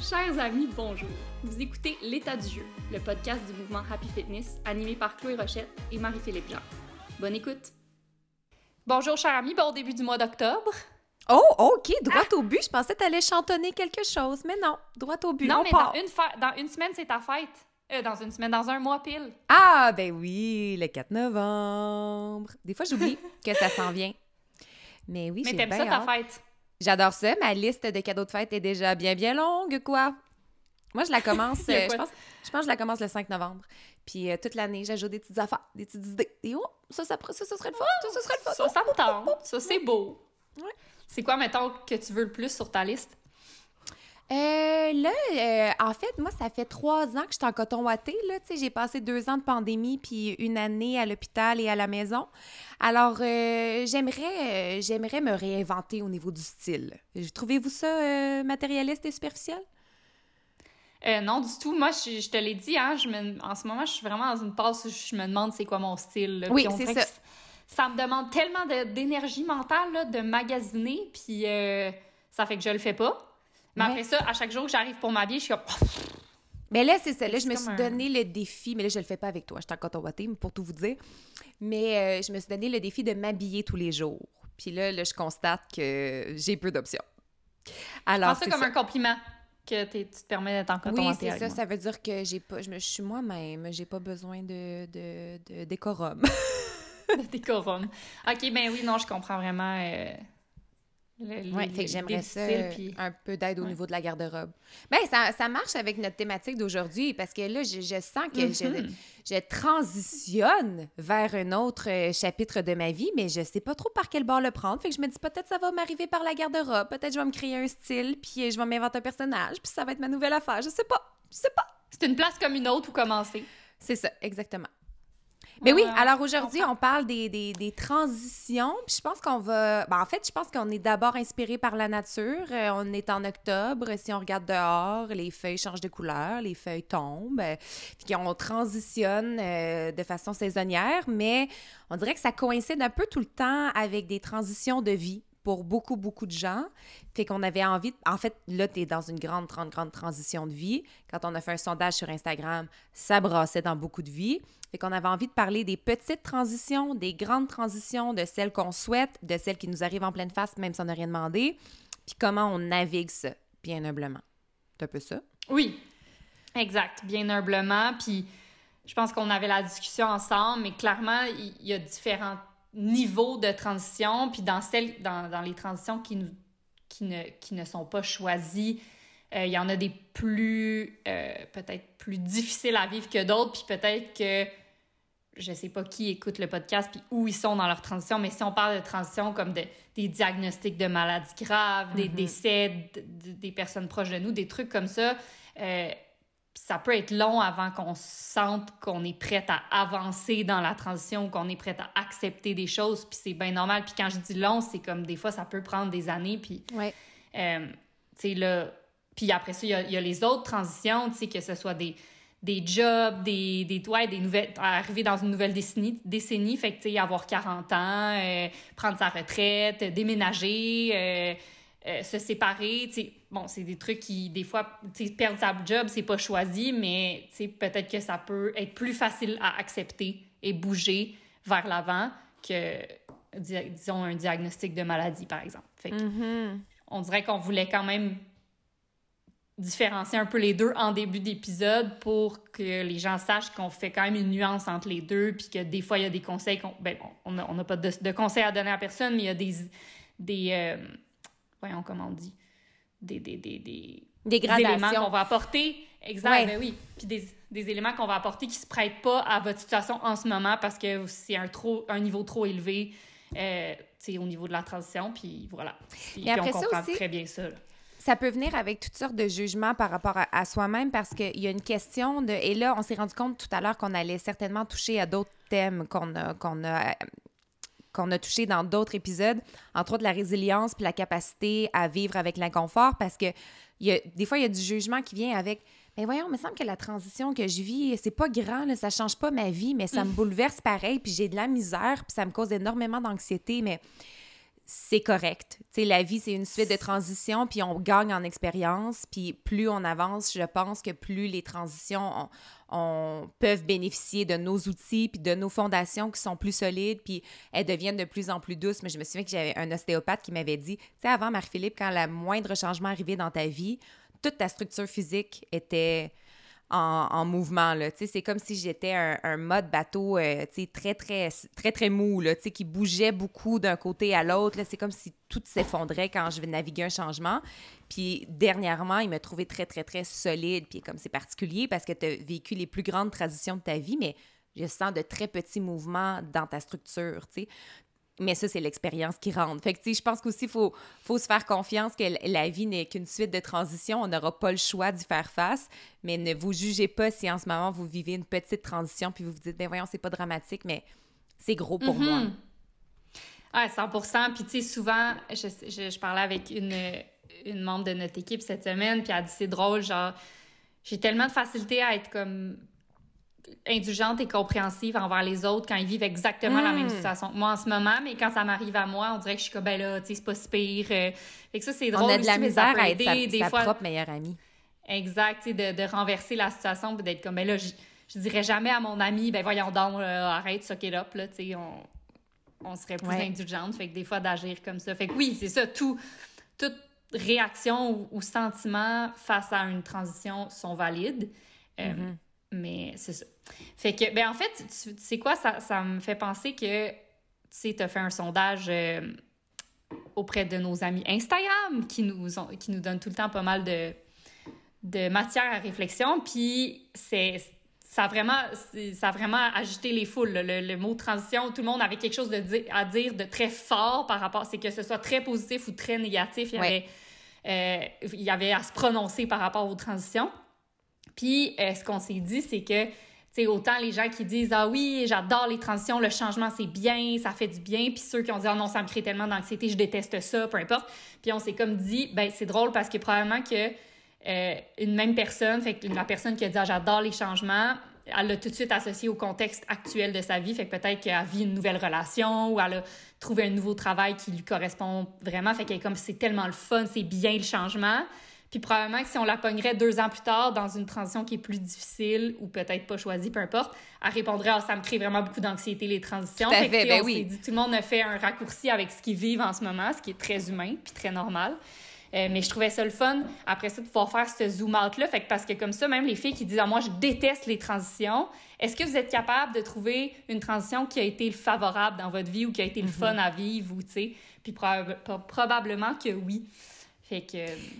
Chers amis, bonjour. Vous écoutez L'état du jeu, le podcast du mouvement Happy Fitness, animé par Chloé Rochette et Marie-Philippe Jean. Bonne écoute. Bonjour, chers amis, bon début du mois d'octobre. Oh, OK, droit au but. Je pensais que tu allais chantonner quelque chose, mais non, droit au but. Non, on mais part. dans une, fa- dans une semaine, c'est ta fête. Euh, dans une semaine, dans un mois pile. Ah, ben oui, le 4 novembre. Des fois, j'oublie que ça s'en vient. Mais oui, Mais t'aimes bien ça, ta fête? J'adore ça. Ma liste de cadeaux de fête est déjà bien, bien longue, quoi. Moi, je la commence, euh, je, pense, je pense que je la commence le 5 novembre. Puis euh, toute l'année, j'ajoute des petites affaires, des petites idées. Et oh, ça, ça, ça, ça serait le fun. Ça, ça serait le fun. Ça, ça me tente. Ça, c'est beau. Ouais. C'est quoi, mettons, que tu veux le plus sur ta liste? Euh, là, euh, en fait, moi, ça fait trois ans que je suis en coton watté. Là, tu sais, j'ai passé deux ans de pandémie puis une année à l'hôpital et à la maison. Alors, euh, j'aimerais, j'aimerais me réinventer au niveau du style. Trouvez-vous ça matérialiste et superficiel? Non, du tout. Moi, je, je te l'ai dit, hein, je me- en ce moment, je suis vraiment dans une passe où je me demande c'est quoi mon style. là. Oui, c'est ça. ça me demande tellement de- d'énergie mentale là, de magasiner, puis ça fait que je le fais pas. Mais Ouais. après ça, à chaque jour que j'arrive pour m'habiller, je suis comme... Mais là, c'est ça. Là, je me suis un- donné le défi, mais là, je le fais pas avec toi. Je suis en coton pour tout vous dire. Mais euh, je me suis donné le défi de m'habiller tous les jours. Puis là, là, je constate que j'ai peu d'options. Je Alors, prends ça comme ça. un compliment que tu te permets d'être en coton Oui, c'est ça. moi. Ça veut dire que j'ai pas, je, me, je suis moi-même. J'ai pas besoin de, de, de décorum. de décorum. OK, ben oui, non, je comprends vraiment euh, Oui, fait les- que j'aimerais ça, euh, puis- un peu d'aide au Ouais. niveau de la garde-robe. Ben ça, ça marche avec notre thématique d'aujourd'hui parce que là, je, je sens que je, Mhm. je transitionne vers un autre euh, chapitre de ma vie, mais je sais pas trop par quel bord le prendre. Fait que je me dis peut-être ça va m'arriver par la garde-robe, peut-être je vais me créer un style, puis euh, je vais m'inventer un personnage, puis ça va être ma nouvelle affaire. Je sais pas, je sais pas. C'est une place comme une autre où commencer. C'est ça, exactement. Mais oui, alors je aujourd'hui, on parle des, des, des transitions. Puis je pense qu'on va. ben, en fait, je pense qu'on est d'abord inspiré par la nature. Euh, on est en octobre. Si on regarde dehors, les feuilles changent de couleur, les feuilles tombent. euh, Puis qu'on transitionne euh, de façon saisonnière. Mais on dirait que ça coïncide un peu tout le temps avec des transitions de vie pour beaucoup, beaucoup de gens. Fait qu'on avait envie... de- En fait, là, tu es dans une grande, grande, grande transition de vie. Quand on a fait un sondage sur Instagram, ça brassait dans beaucoup de vies. Fait qu'on avait envie de parler des petites transitions, des grandes transitions, de celles qu'on souhaite, de celles qui nous arrivent en pleine face, même si on n'a rien demandé, puis comment on navigue ça, bien humblement. C'est un peu ça? Oui, exact, bien humblement. Puis je pense qu'on avait la discussion ensemble, mais clairement, il y, a différents niveaux de transition. Puis dans, celles, dans, dans les transitions qui, nous, qui, ne, qui ne sont pas choisies, euh, il y en a des plus, euh, peut-être plus difficiles à vivre que d'autres. Puis peut-être que je sais pas qui écoute le podcast puis où ils sont dans leur transition, mais si on parle de transition comme de, des diagnostics de maladies graves, des Mhm. décès de- de- des personnes proches de nous, des trucs comme ça, euh, ça peut être long avant qu'on sente qu'on est prête à avancer dans la transition, qu'on est prête à accepter des choses, puis c'est bien normal. Puis quand je dis long, c'est comme des fois, ça peut prendre des années, puis Oui. euh, tu sais, là. Puis après ça, il y y a les autres transitions, tu sais, que ce soit des, des jobs, des, des, ouais, des nouvelles. arriver dans une nouvelle décennie, décennie fait que, tu sais, avoir 40 ans, euh, prendre sa retraite, déménager, euh, euh, se séparer, tu sais. Bon, c'est des trucs qui, des fois, tu sais, perdre sa job, c'est pas choisi, mais, tu sais, peut-être que ça peut être plus facile à accepter et bouger vers l'avant que, di- disons, un diagnostic de maladie, par exemple. Fait que, Mhm. on dirait qu'on voulait quand même différencier un peu les deux en début d'épisode pour que les gens sachent qu'on fait quand même une nuance entre les deux, puis que des fois, il y a des conseils qu'on... Ben, on n'a on pas de, de conseils à donner à personne, mais il y a des... des euh, voyons, comment on dit? Des, des, des, des, Des éléments qu'on va apporter. Exact, Ouais. ben oui. Puis des, des éléments qu'on va apporter qui se prêtent pas à votre situation en ce moment parce que c'est un, trop, un niveau trop élevé euh, au niveau de la transition. Puis voilà. Puis, après on ça comprend aussi- très bien ça. là. Ça peut venir avec toutes sortes de jugements par rapport à, à soi-même parce qu'il y a une question de... Et là, on s'est rendu compte tout à l'heure qu'on allait certainement toucher à d'autres thèmes qu'on a, qu'on a, qu'on a touché dans d'autres épisodes, entre autres la résilience puis la capacité à vivre avec l'inconfort parce que y a, des fois, il y a du jugement qui vient avec mais voyons, il me semble que la transition que je vis, c'est pas grand, là, ça change pas ma vie, mais ça me bouleverse pareil, puis j'ai de la misère, puis ça me cause énormément d'anxiété, mais c'est correct. Tu sais, la vie, c'est une suite de transitions, puis on gagne en expérience, puis plus on avance, je pense que plus les transitions on, peuvent bénéficier de nos outils, puis de nos fondations qui sont plus solides, puis elles deviennent de plus en plus douces. Mais je me souviens que j'avais un ostéopathe qui m'avait dit, tu sais, avant, Marie-Philippe, quand le moindre changement arrivait dans ta vie, toute ta structure physique était en, mouvement. C'est comme si j'étais un, mode bateau euh, très, très, très, très mou, là, qui bougeait beaucoup d'un côté à l'autre. C'est comme si tout s'effondrait quand je vais naviguer un changement. Puis dernièrement, il m'a trouvé très, très, très solide. Puis comme c'est particulier parce que tu as vécu les plus grandes transitions de ta vie, mais je sens de très petits mouvements dans ta structure. Mais ça, c'est l'expérience qui rentre. Fait que, tu sais, je pense qu'aussi, il faut, faut se faire confiance que la vie n'est qu'une suite de transitions. On n'aura pas le choix d'y faire face. Mais ne vous jugez pas si en ce moment, vous vivez une petite transition puis vous vous dites, ben voyons, c'est pas dramatique, mais c'est gros pour moi. Ah, 100 Puis, tu sais, souvent, je, je, parlais avec une, une membre de notre équipe cette semaine, puis elle a dit, c'est drôle, genre, j'ai tellement de facilité à être comme indulgente et compréhensive envers les autres quand ils vivent exactement la même hmm. situation que moi en ce moment, mais quand ça m'arrive à moi, on dirait que je suis comme, ben là, tu sais, c'est pas si pire. Euh. fait que ça, c'est drôle. On a de la misère à être sa, sa propre meilleure amie. Exact, tu sais, de, renverser la situation et d'être comme, ben là, je, je, dirais jamais à mon ami, ben voyons donc, arrête, suck it up, là, tu sais, on, on, serait plus indulgente. Fait que des fois, d'agir comme ça. Fait que oui, c'est ça, tout, toute réaction ou, sentiment face à une transition sont valides. Euh, mm-hmm. Mais c'est ça. Fait que, ben en fait, tu, sais quoi, ça, ça, me fait penser que, tu sais, tu as fait un sondage euh, auprès de nos amis Instagram qui nous, ont, qui nous donnent tout le temps pas mal de, de matière à réflexion. Puis c'est ça a vraiment, ça a vraiment agité les foules. Le, mot transition, tout le monde avait quelque chose de à dire de très fort par rapport, c'est que ce soit très positif ou très négatif, il y, avait, euh, il y avait à se prononcer par rapport aux transitions. Puis, euh, ce qu'on s'est dit, c'est que, tu sais, autant les gens qui disent Ah oui, j'adore les transitions, le changement, c'est bien, ça fait du bien. Puis ceux qui ont dit Ah non, ça me crée tellement d'anxiété, je déteste ça, peu importe. Puis on s'est comme dit Ben, c'est drôle parce que probablement que euh, une même personne, fait que la personne qui a dit ah, j'adore les changements, elle l'a tout de suite associé au contexte actuel de sa vie. Fait que peut-être qu'elle vit une nouvelle relation ou elle a trouvé un nouveau travail qui lui correspond vraiment. Fait qu'elle comme c'est tellement le fun, c'est bien le changement. Puis probablement que si on la pognerait deux ans plus tard dans une transition qui est plus difficile ou peut-être pas choisie, peu importe, elle répondrait ah, ça me crée vraiment beaucoup d'anxiété les transitions. Tout à fait, ben oui. Dit, tout le monde a fait un raccourci avec ce qu'ils vivent en ce moment, ce qui est très humain puis très normal. Euh, mais je trouvais ça le fun, après ça, de pouvoir faire ce zoom-out-là. Fait que parce que comme ça, même les filles qui disent ah, moi, je déteste les transitions, est-ce que vous êtes capable de trouver une transition qui a été favorable dans votre vie ou qui a été le mm-hmm. fun à vivre ou, tu sais? Puis probablement que oui.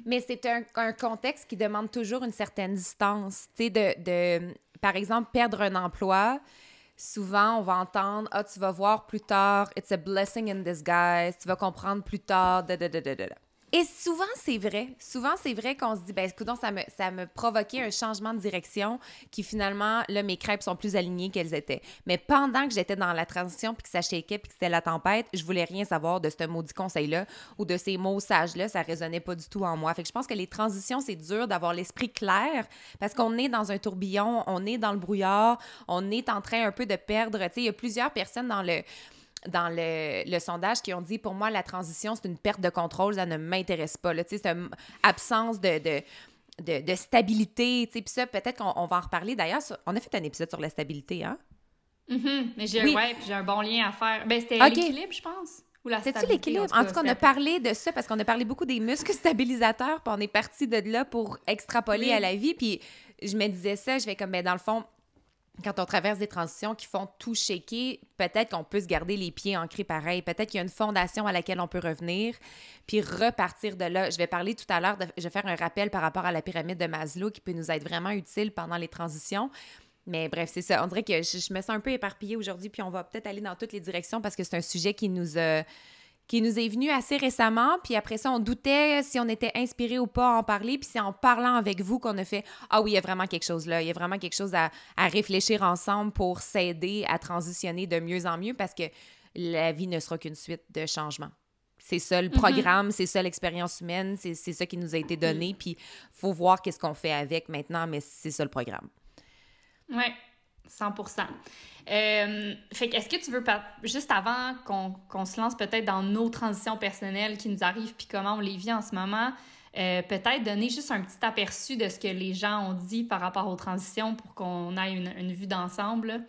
Mais c'est un, contexte qui demande toujours une certaine distance. Tu de, par exemple, perdre un emploi, souvent, on va entendre « Ah, tu vas voir plus tard, it's a blessing in disguise, tu vas comprendre plus tard, da, da, da. » Et souvent, c'est vrai. Souvent, c'est vrai qu'on se dit, ben, écoute, ça me, ça me provoquait un changement de direction qui finalement, là, mes crêpes sont plus alignées qu'elles étaient. Mais pendant que j'étais dans la transition puis que ça shakeait puis que c'était la tempête, je voulais rien savoir de ce maudit conseil-là ou de ces mots sages-là. Ça résonnait pas du tout en moi. Fait que je pense que les transitions, c'est dur d'avoir l'esprit clair parce qu'on est dans un tourbillon, on est dans le brouillard, on est en train un peu de perdre. Tu sais, il y a plusieurs personnes dans le dans le, sondage qui ont dit pour moi la transition c'est une perte de contrôle ça ne m'intéresse pas là. C'est une absence de, de, de, stabilité puis ça peut-être qu'on va en reparler. D'ailleurs on a fait un épisode sur la stabilité hein? Mm-hmm. mais j'ai ouais, j'ai un bon lien à faire. Ben c'était l'équilibre je pense cest l'équilibre? En tout cas, on a parlé de ça parce qu'on a parlé beaucoup des muscles stabilisateurs, puis on est parti de là pour extrapoler à la vie. Puis je me disais ça, je vais comme, ben, dans le fond, quand on traverse des transitions qui font tout shaker, peut-être qu'on peut se garder les pieds ancrés pareil. Peut-être qu'il y a une fondation à laquelle on peut revenir, puis repartir de là. Je vais parler tout à l'heure, je vais faire un rappel par rapport à la pyramide de Maslow qui peut nous être vraiment utile pendant les transitions. Mais bref, c'est ça. On dirait que je, me sens un peu éparpillée aujourd'hui, puis on va peut-être aller dans toutes les directions parce que c'est un sujet qui nous a qui nous est venu assez récemment. Puis après ça, on doutait si on était inspiré ou pas à en parler. Puis c'est en parlant avec vous qu'on a fait Ah oui, il y a vraiment quelque chose là. Il y a vraiment quelque chose à, réfléchir ensemble pour s'aider à transitionner de mieux en mieux parce que la vie ne sera qu'une suite de changements. C'est ça le mm-hmm. programme, c'est ça l'expérience humaine, c'est ça qui nous a été donné. Puis faut voir qu'est-ce qu'on fait avec maintenant, mais c'est ça le programme. Ouais. 100% euh, fait que, est-ce que tu veux, juste avant qu'on se lance peut-être dans nos transitions personnelles qui nous arrivent, puis comment on les vit en ce moment, euh, peut-être donner juste un petit aperçu de ce que les gens ont dit par rapport aux transitions pour qu'on ait une, une vue d'ensemble?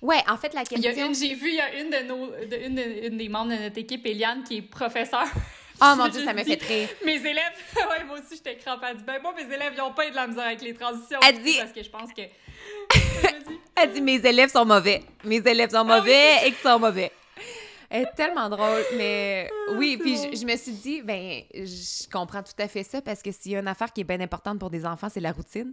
Ouais, en fait, la question. J'ai vu, il y a une, de nos, une, une, des membres de notre équipe, Eliane, qui est professeure. Oh mon Dieu, ça m'a fait rire. Mes élèves, ouais, moi aussi, j'étais crampée. Elle dit, ben moi, mes élèves, ils n'ont pas eu de la misère avec les transitions. Elle dit. Parce que je pense que. Elle dit, mes élèves sont mauvais. Mes élèves sont ah mauvais et qu'ils sont mauvais. Elle est tellement drôle, mais ah, oui, puis je, me suis dit, ben, je comprends tout à fait ça parce que s'il y a une affaire qui est bien importante pour des enfants, c'est la routine.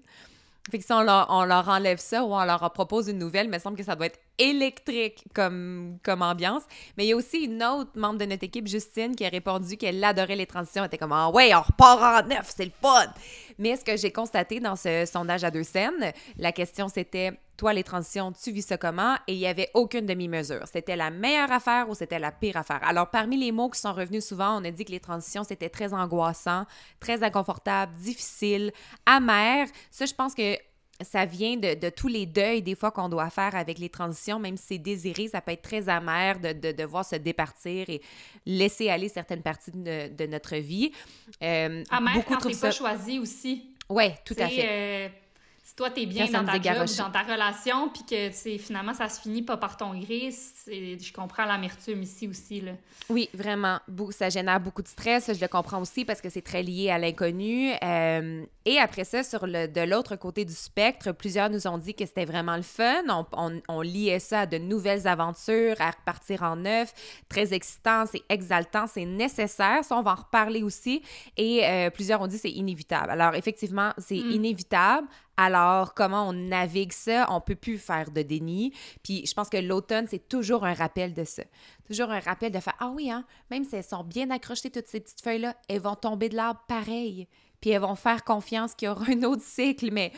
Fait que si on leur, on leur, enlève ça ou on leur propose une nouvelle, il me semble que ça doit être électrique comme, comme ambiance. Mais il y a aussi une autre membre de notre équipe, Justine, qui a répondu qu'elle adorait les transitions. Elle était comme Ah ouais, on repart en neuf, c'est le fun! Mais ce que j'ai constaté dans ce sondage à deux scènes, la question c'était toi, les transitions, tu vis ça comment? Et il n'y avait aucune demi-mesure. C'était la meilleure affaire ou c'était la pire affaire? Alors, parmi les mots qui sont revenus souvent, on a dit que les transitions, c'était très angoissant, très inconfortable, difficile, amer. Ça, je pense que ça vient de, tous les deuils des fois qu'on doit faire avec les transitions, même si c'est désiré, ça peut être très amer de, de, devoir se départir et laisser aller certaines parties de, notre vie. Euh, amer beaucoup quand c'est pas choisi aussi. Oui, tout à fait. Euh, si toi, t'es bien dans ta job, dans ta relation, puis que finalement, ça se finit pas par ton gré, je comprends l'amertume ici aussi. Là. Oui, vraiment. Ça génère beaucoup de stress. Je le comprends aussi parce que c'est très lié à l'inconnu. Euh, et après ça, sur le, de l'autre côté du spectre, plusieurs nous ont dit que c'était vraiment le fun. On, on, liait ça à de nouvelles aventures, à repartir en neuf. Très excitant, c'est exaltant, c'est nécessaire. Ça, on va en reparler aussi. Et euh, plusieurs ont dit que c'est inévitable. Alors, effectivement, c'est mm. inévitable. Alors, comment on navigue ça? On peut plus faire de déni. Puis, je pense que l'automne, c'est toujours un rappel de ça. Toujours un rappel de faire Ah oui, hein, même si elles sont bien accrochées, toutes ces petites feuilles-là, elles vont tomber de l'arbre pareil. Puis, elles vont faire confiance qu'il y aura un autre cycle. Mais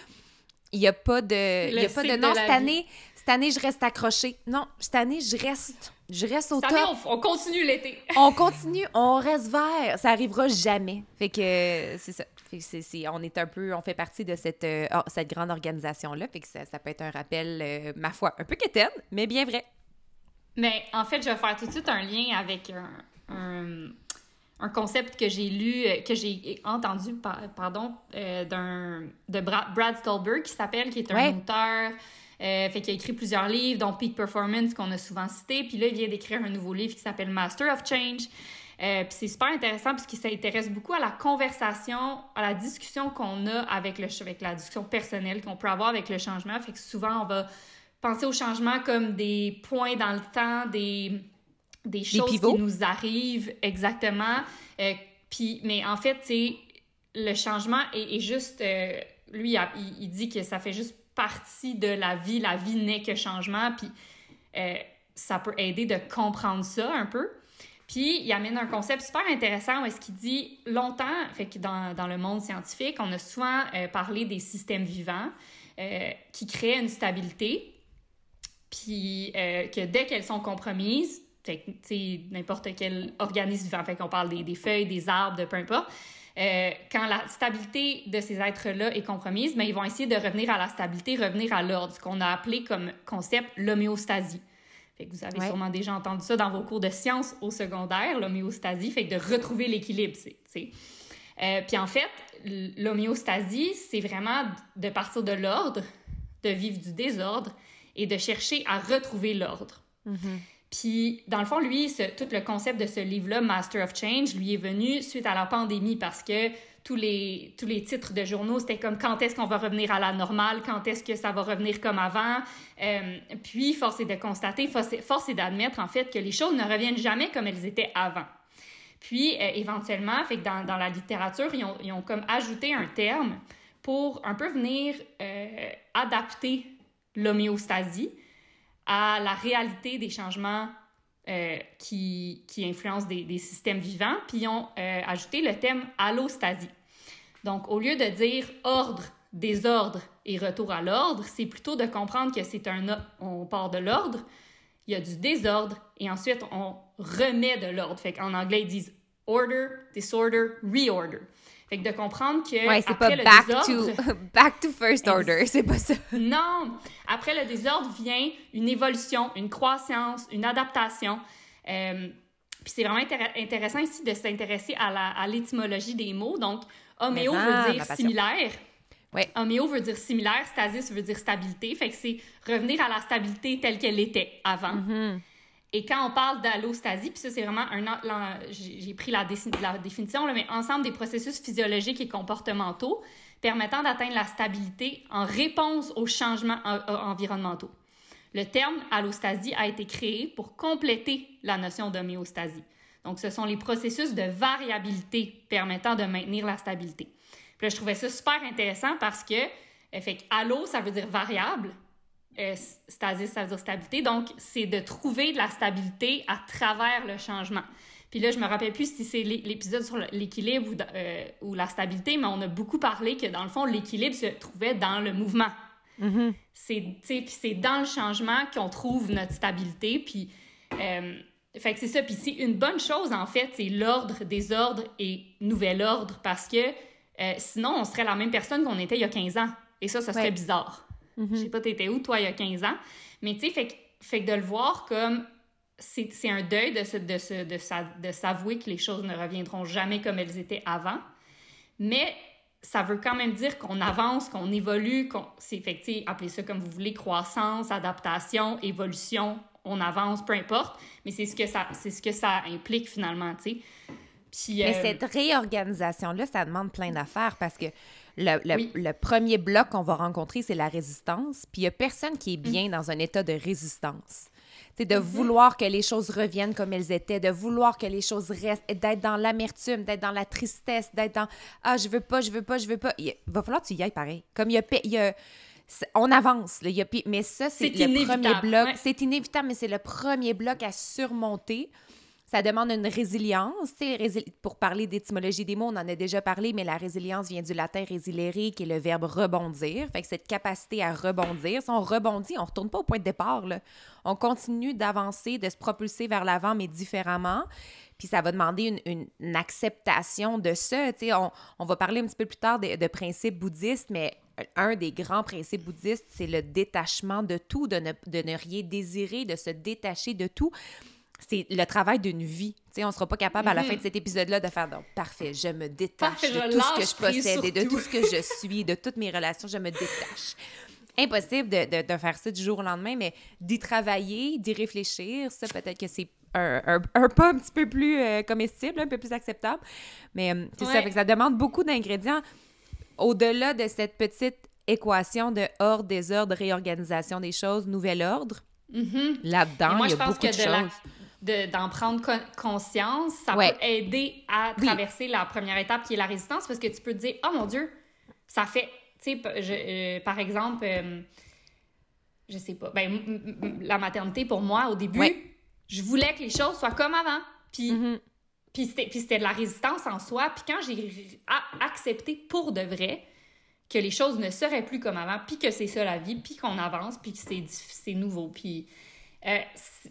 il n'y a pas de. Il y a pas de. Non, cette année, cette année, je reste accrochée. Non, cette année, je reste. Je reste au top. on, continue l'été. on continue, on reste vert. Ça arrivera jamais. Fait que c'est ça on est un peu, on fait partie de cette, euh, cette grande organisation-là. Fait que ça, peut être un rappel, euh, ma foi, un peu quétaine, mais bien vrai. Mais en fait, je vais faire tout de suite un lien avec un, un, concept que j'ai lu, euh, que j'ai entendu, pardon, d'un de Brad Stolberg qui s'appelle, qui est un auteur. fait qu'il a écrit plusieurs livres, dont Peak Performance, qu'on a souvent cité. Puis là, il vient d'écrire un nouveau livre qui s'appelle Master of Change. Euh, puis c'est super intéressant parce qu'il s'intéresse beaucoup à la conversation, à la discussion qu'on a avec, le, avec la discussion personnelle qu'on peut avoir avec le changement. Fait que souvent, on va penser au changement comme des points dans le temps, des, des choses qui nous arrivent exactement. Euh, puis, mais en fait, c'est le changement est, juste... Euh, lui, il, dit que ça fait juste partie de la vie. La vie n'est que changement. Puis ça peut aider de comprendre ça un peu. Puis, il amène un concept super intéressant où est-ce qu'il dit longtemps, fait que dans, dans le monde scientifique, on a souvent euh, parlé des systèmes vivants euh, qui créent une stabilité, puis euh, que dès qu'elles sont compromises, fait n'importe quel organisme vivant, fait qu'on parle des, des, feuilles, des arbres, de peu importe, quand la stabilité de ces êtres-là est compromise, mais ils vont essayer de revenir à la stabilité, revenir à l'ordre, ce qu'on a appelé comme concept l'homéostasie. Fait que vous avez sûrement déjà entendu ça dans vos cours de sciences au secondaire, l'homéostasie, fait que de retrouver l'équilibre, c'est... Euh, puis en fait, l'homéostasie, c'est vraiment de partir de l'ordre, de vivre du désordre et de chercher à retrouver l'ordre. Mm-hmm. Puis, dans le fond, lui, tout le concept de ce livre-là, Master of Change, lui est venu suite à la pandémie parce que tous les, tous les titres de journaux, c'était comme quand est-ce qu'on va revenir à la normale, quand est-ce que ça va revenir comme avant? Euh, puis, force est de constater, force est, d'admettre en fait que les choses ne reviennent jamais comme elles étaient avant. Puis, euh, éventuellement, fait que dans, dans la littérature, ils ont, ils ont, comme ajouté un terme pour un peu venir euh, adapter l'homéostasie à la réalité des changements euh, qui, qui influencent des, systèmes vivants, puis ils ont euh, ajouté le thème allostasie. Donc, au lieu de dire ordre, désordre et retour à l'ordre, c'est plutôt de comprendre que c'est un... On part de l'ordre, il y a du désordre, et ensuite on remet de l'ordre. Fait qu'en anglais, ils disent order, disorder, reorder. Fait que de comprendre que Ouais, c'est pas le back désordre, to, back to first order, c'est pas ça. non, après le désordre vient une évolution, une croissance, une adaptation. Euh, puis c'est vraiment intér- intéressant ici de s'intéresser à la- à l'étymologie des mots. Donc, homéo veut ma dire similaire. Ouais. Homéo veut dire similaire, stasis veut dire stabilité. Fait que c'est revenir à la stabilité telle qu'elle était avant. Mhm. Et quand on parle d'allostasie, puis ça, c'est vraiment un. J'ai pris la, la définition, là, mais ensemble des processus physiologiques et comportementaux permettant d'atteindre la stabilité en réponse aux changements en- en- environnementaux. Le terme allostasie a été créé pour compléter la notion d'homéostasie. Donc, ce sont les processus de variabilité permettant de maintenir la stabilité. Puis là, je trouvais ça super intéressant parce que, euh, fait allo, ça veut dire variable, euh, stasis, ça veut dire stabilité. Donc, c'est de trouver de la stabilité à travers le changement. Puis là, je me rappelle plus si c'est l'é- l'épisode sur l'équilibre ou, euh, ou la stabilité, mais on a beaucoup parlé que, dans le fond, l'équilibre se trouvait dans le mouvement. C'est, tu sais, puis c'est dans le changement qu'on trouve notre stabilité. Puis, euh, fait que c'est ça. Puis c'est une bonne chose, en fait, c'est l'ordre, désordre et nouvel ordre, parce que euh, sinon, on serait la même personne qu'on était il y a 15 ans. Et ça, ça serait Ouais. bizarre. Mhm. Je sais pas, t'étais où, toi, il y a 15 ans. Mais tu sais, fait, que- fait que de le voir comme c'est un deuil de, se- de, se- de, sa- de s'avouer que les choses ne reviendront jamais comme elles étaient avant. Mais ça veut quand même dire qu'on avance, qu'on évolue, qu'on c'est sais, appelez ça comme vous voulez, croissance, adaptation, évolution, on avance, peu importe. Mais c'est ce que ça, c'est ce que ça implique finalement, tu sais. Puis, Mais euh, cette réorganisation-là, ça demande plein d'affaires parce que le, le- Oui. le premier bloc qu'on va rencontrer, c'est la résistance. Puis il n'y a personne qui est Mm. bien dans un état de résistance. C'est de vouloir que les choses reviennent comme elles étaient, de vouloir que les choses restent, d'être dans l'amertume, d'être dans la tristesse, d'être dans Ah, je veux pas, je veux pas, je veux pas. Il va falloir que tu y ailles pareil. Comme il y a. pe- il y a- c'est- on avance, là, il y a mais ça, c'est le premier bloc. ouais. C'est inévitable, mais c'est le premier bloc à surmonter. Ça demande une résilience. Pour parler d'étymologie des mots, on en a déjà parlé, mais la résilience vient du latin résilere, qui est le verbe rebondir. Fait que cette capacité à rebondir, si on rebondit, on retourne pas au point de départ. On continue d'avancer, de se propulser vers l'avant, mais différemment. Puis ça va demander une, acceptation de ça. On, on va parler un petit peu plus tard de, principes bouddhistes, mais un des grands principes bouddhistes, c'est le détachement de tout, ne, de ne rien désirer, de se détacher de tout c'est le travail d'une vie. Tu sais, on sera pas capable à la fin de cet épisode-là de faire donc parfait, je me détache Parfait, de tout ce que je possède et de tout. ce que je suis, de toutes mes relations, je me détache. Impossible de, de- de faire ça du jour au lendemain, mais d'y travailler, d'y réfléchir, ça peut-être que c'est un, un- un pas un petit peu plus euh, comestible, un peu plus acceptable. Mais euh, c'est ça, fait que ça demande beaucoup d'ingrédients au-delà de cette petite équation de ordre, désordre, réorganisation des choses, nouvel ordre. mhm. Là-dedans, il y a beaucoup que de la- de- d'en prendre con- conscience, ça Ouais. peut aider à Oui. traverser la première étape qui est la résistance parce que tu peux te dire, oh mon Dieu, ça fait, tu sais, euh, par exemple, euh, je sais pas, ben, la maternité pour moi au début, Ouais. je voulais que les choses soient comme avant. Puis, puis c'était puis c'était de la résistance en soi. Puis quand j'ai accepté pour de vrai que les choses ne seraient plus comme avant, puis que c'est ça la vie, puis qu'on avance, puis que c'est nouveau, puis euh,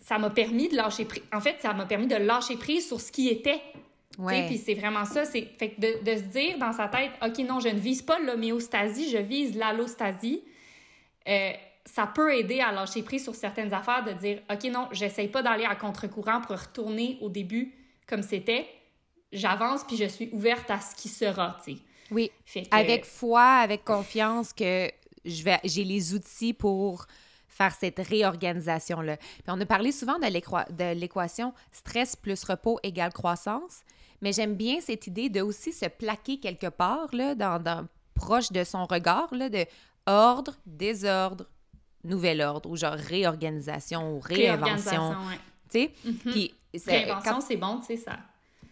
ça m'a permis de lâcher prise. En fait, ça m'a permis de lâcher prise sur ce qui était. Ouais. Puis c'est vraiment ça. C'est fait que de, de se dire dans sa tête, OK, non, je ne vise pas l'homéostasie, je vise l'allostasie. Euh, ça peut aider à lâcher prise sur certaines affaires, de dire, OK, non, j'essaye pas d'aller à contre-courant pour retourner au début comme c'était. J'avance, puis je suis ouverte à ce qui sera, tu sais. Oui. Fait que- Avec foi, avec confiance que j'ai les outils pour faire cette réorganisation-là. Puis on a parlé souvent de, l'équa- de l'équation stress plus repos égale croissance, mais j'aime bien cette idée de aussi se plaquer quelque part, là, dans, dans- proche de son regard, là, de ordre, désordre, nouvel ordre, ou genre réorganisation ou réinvention. Mhm. Puis Réinvention, c'est bon, tu sais, ça.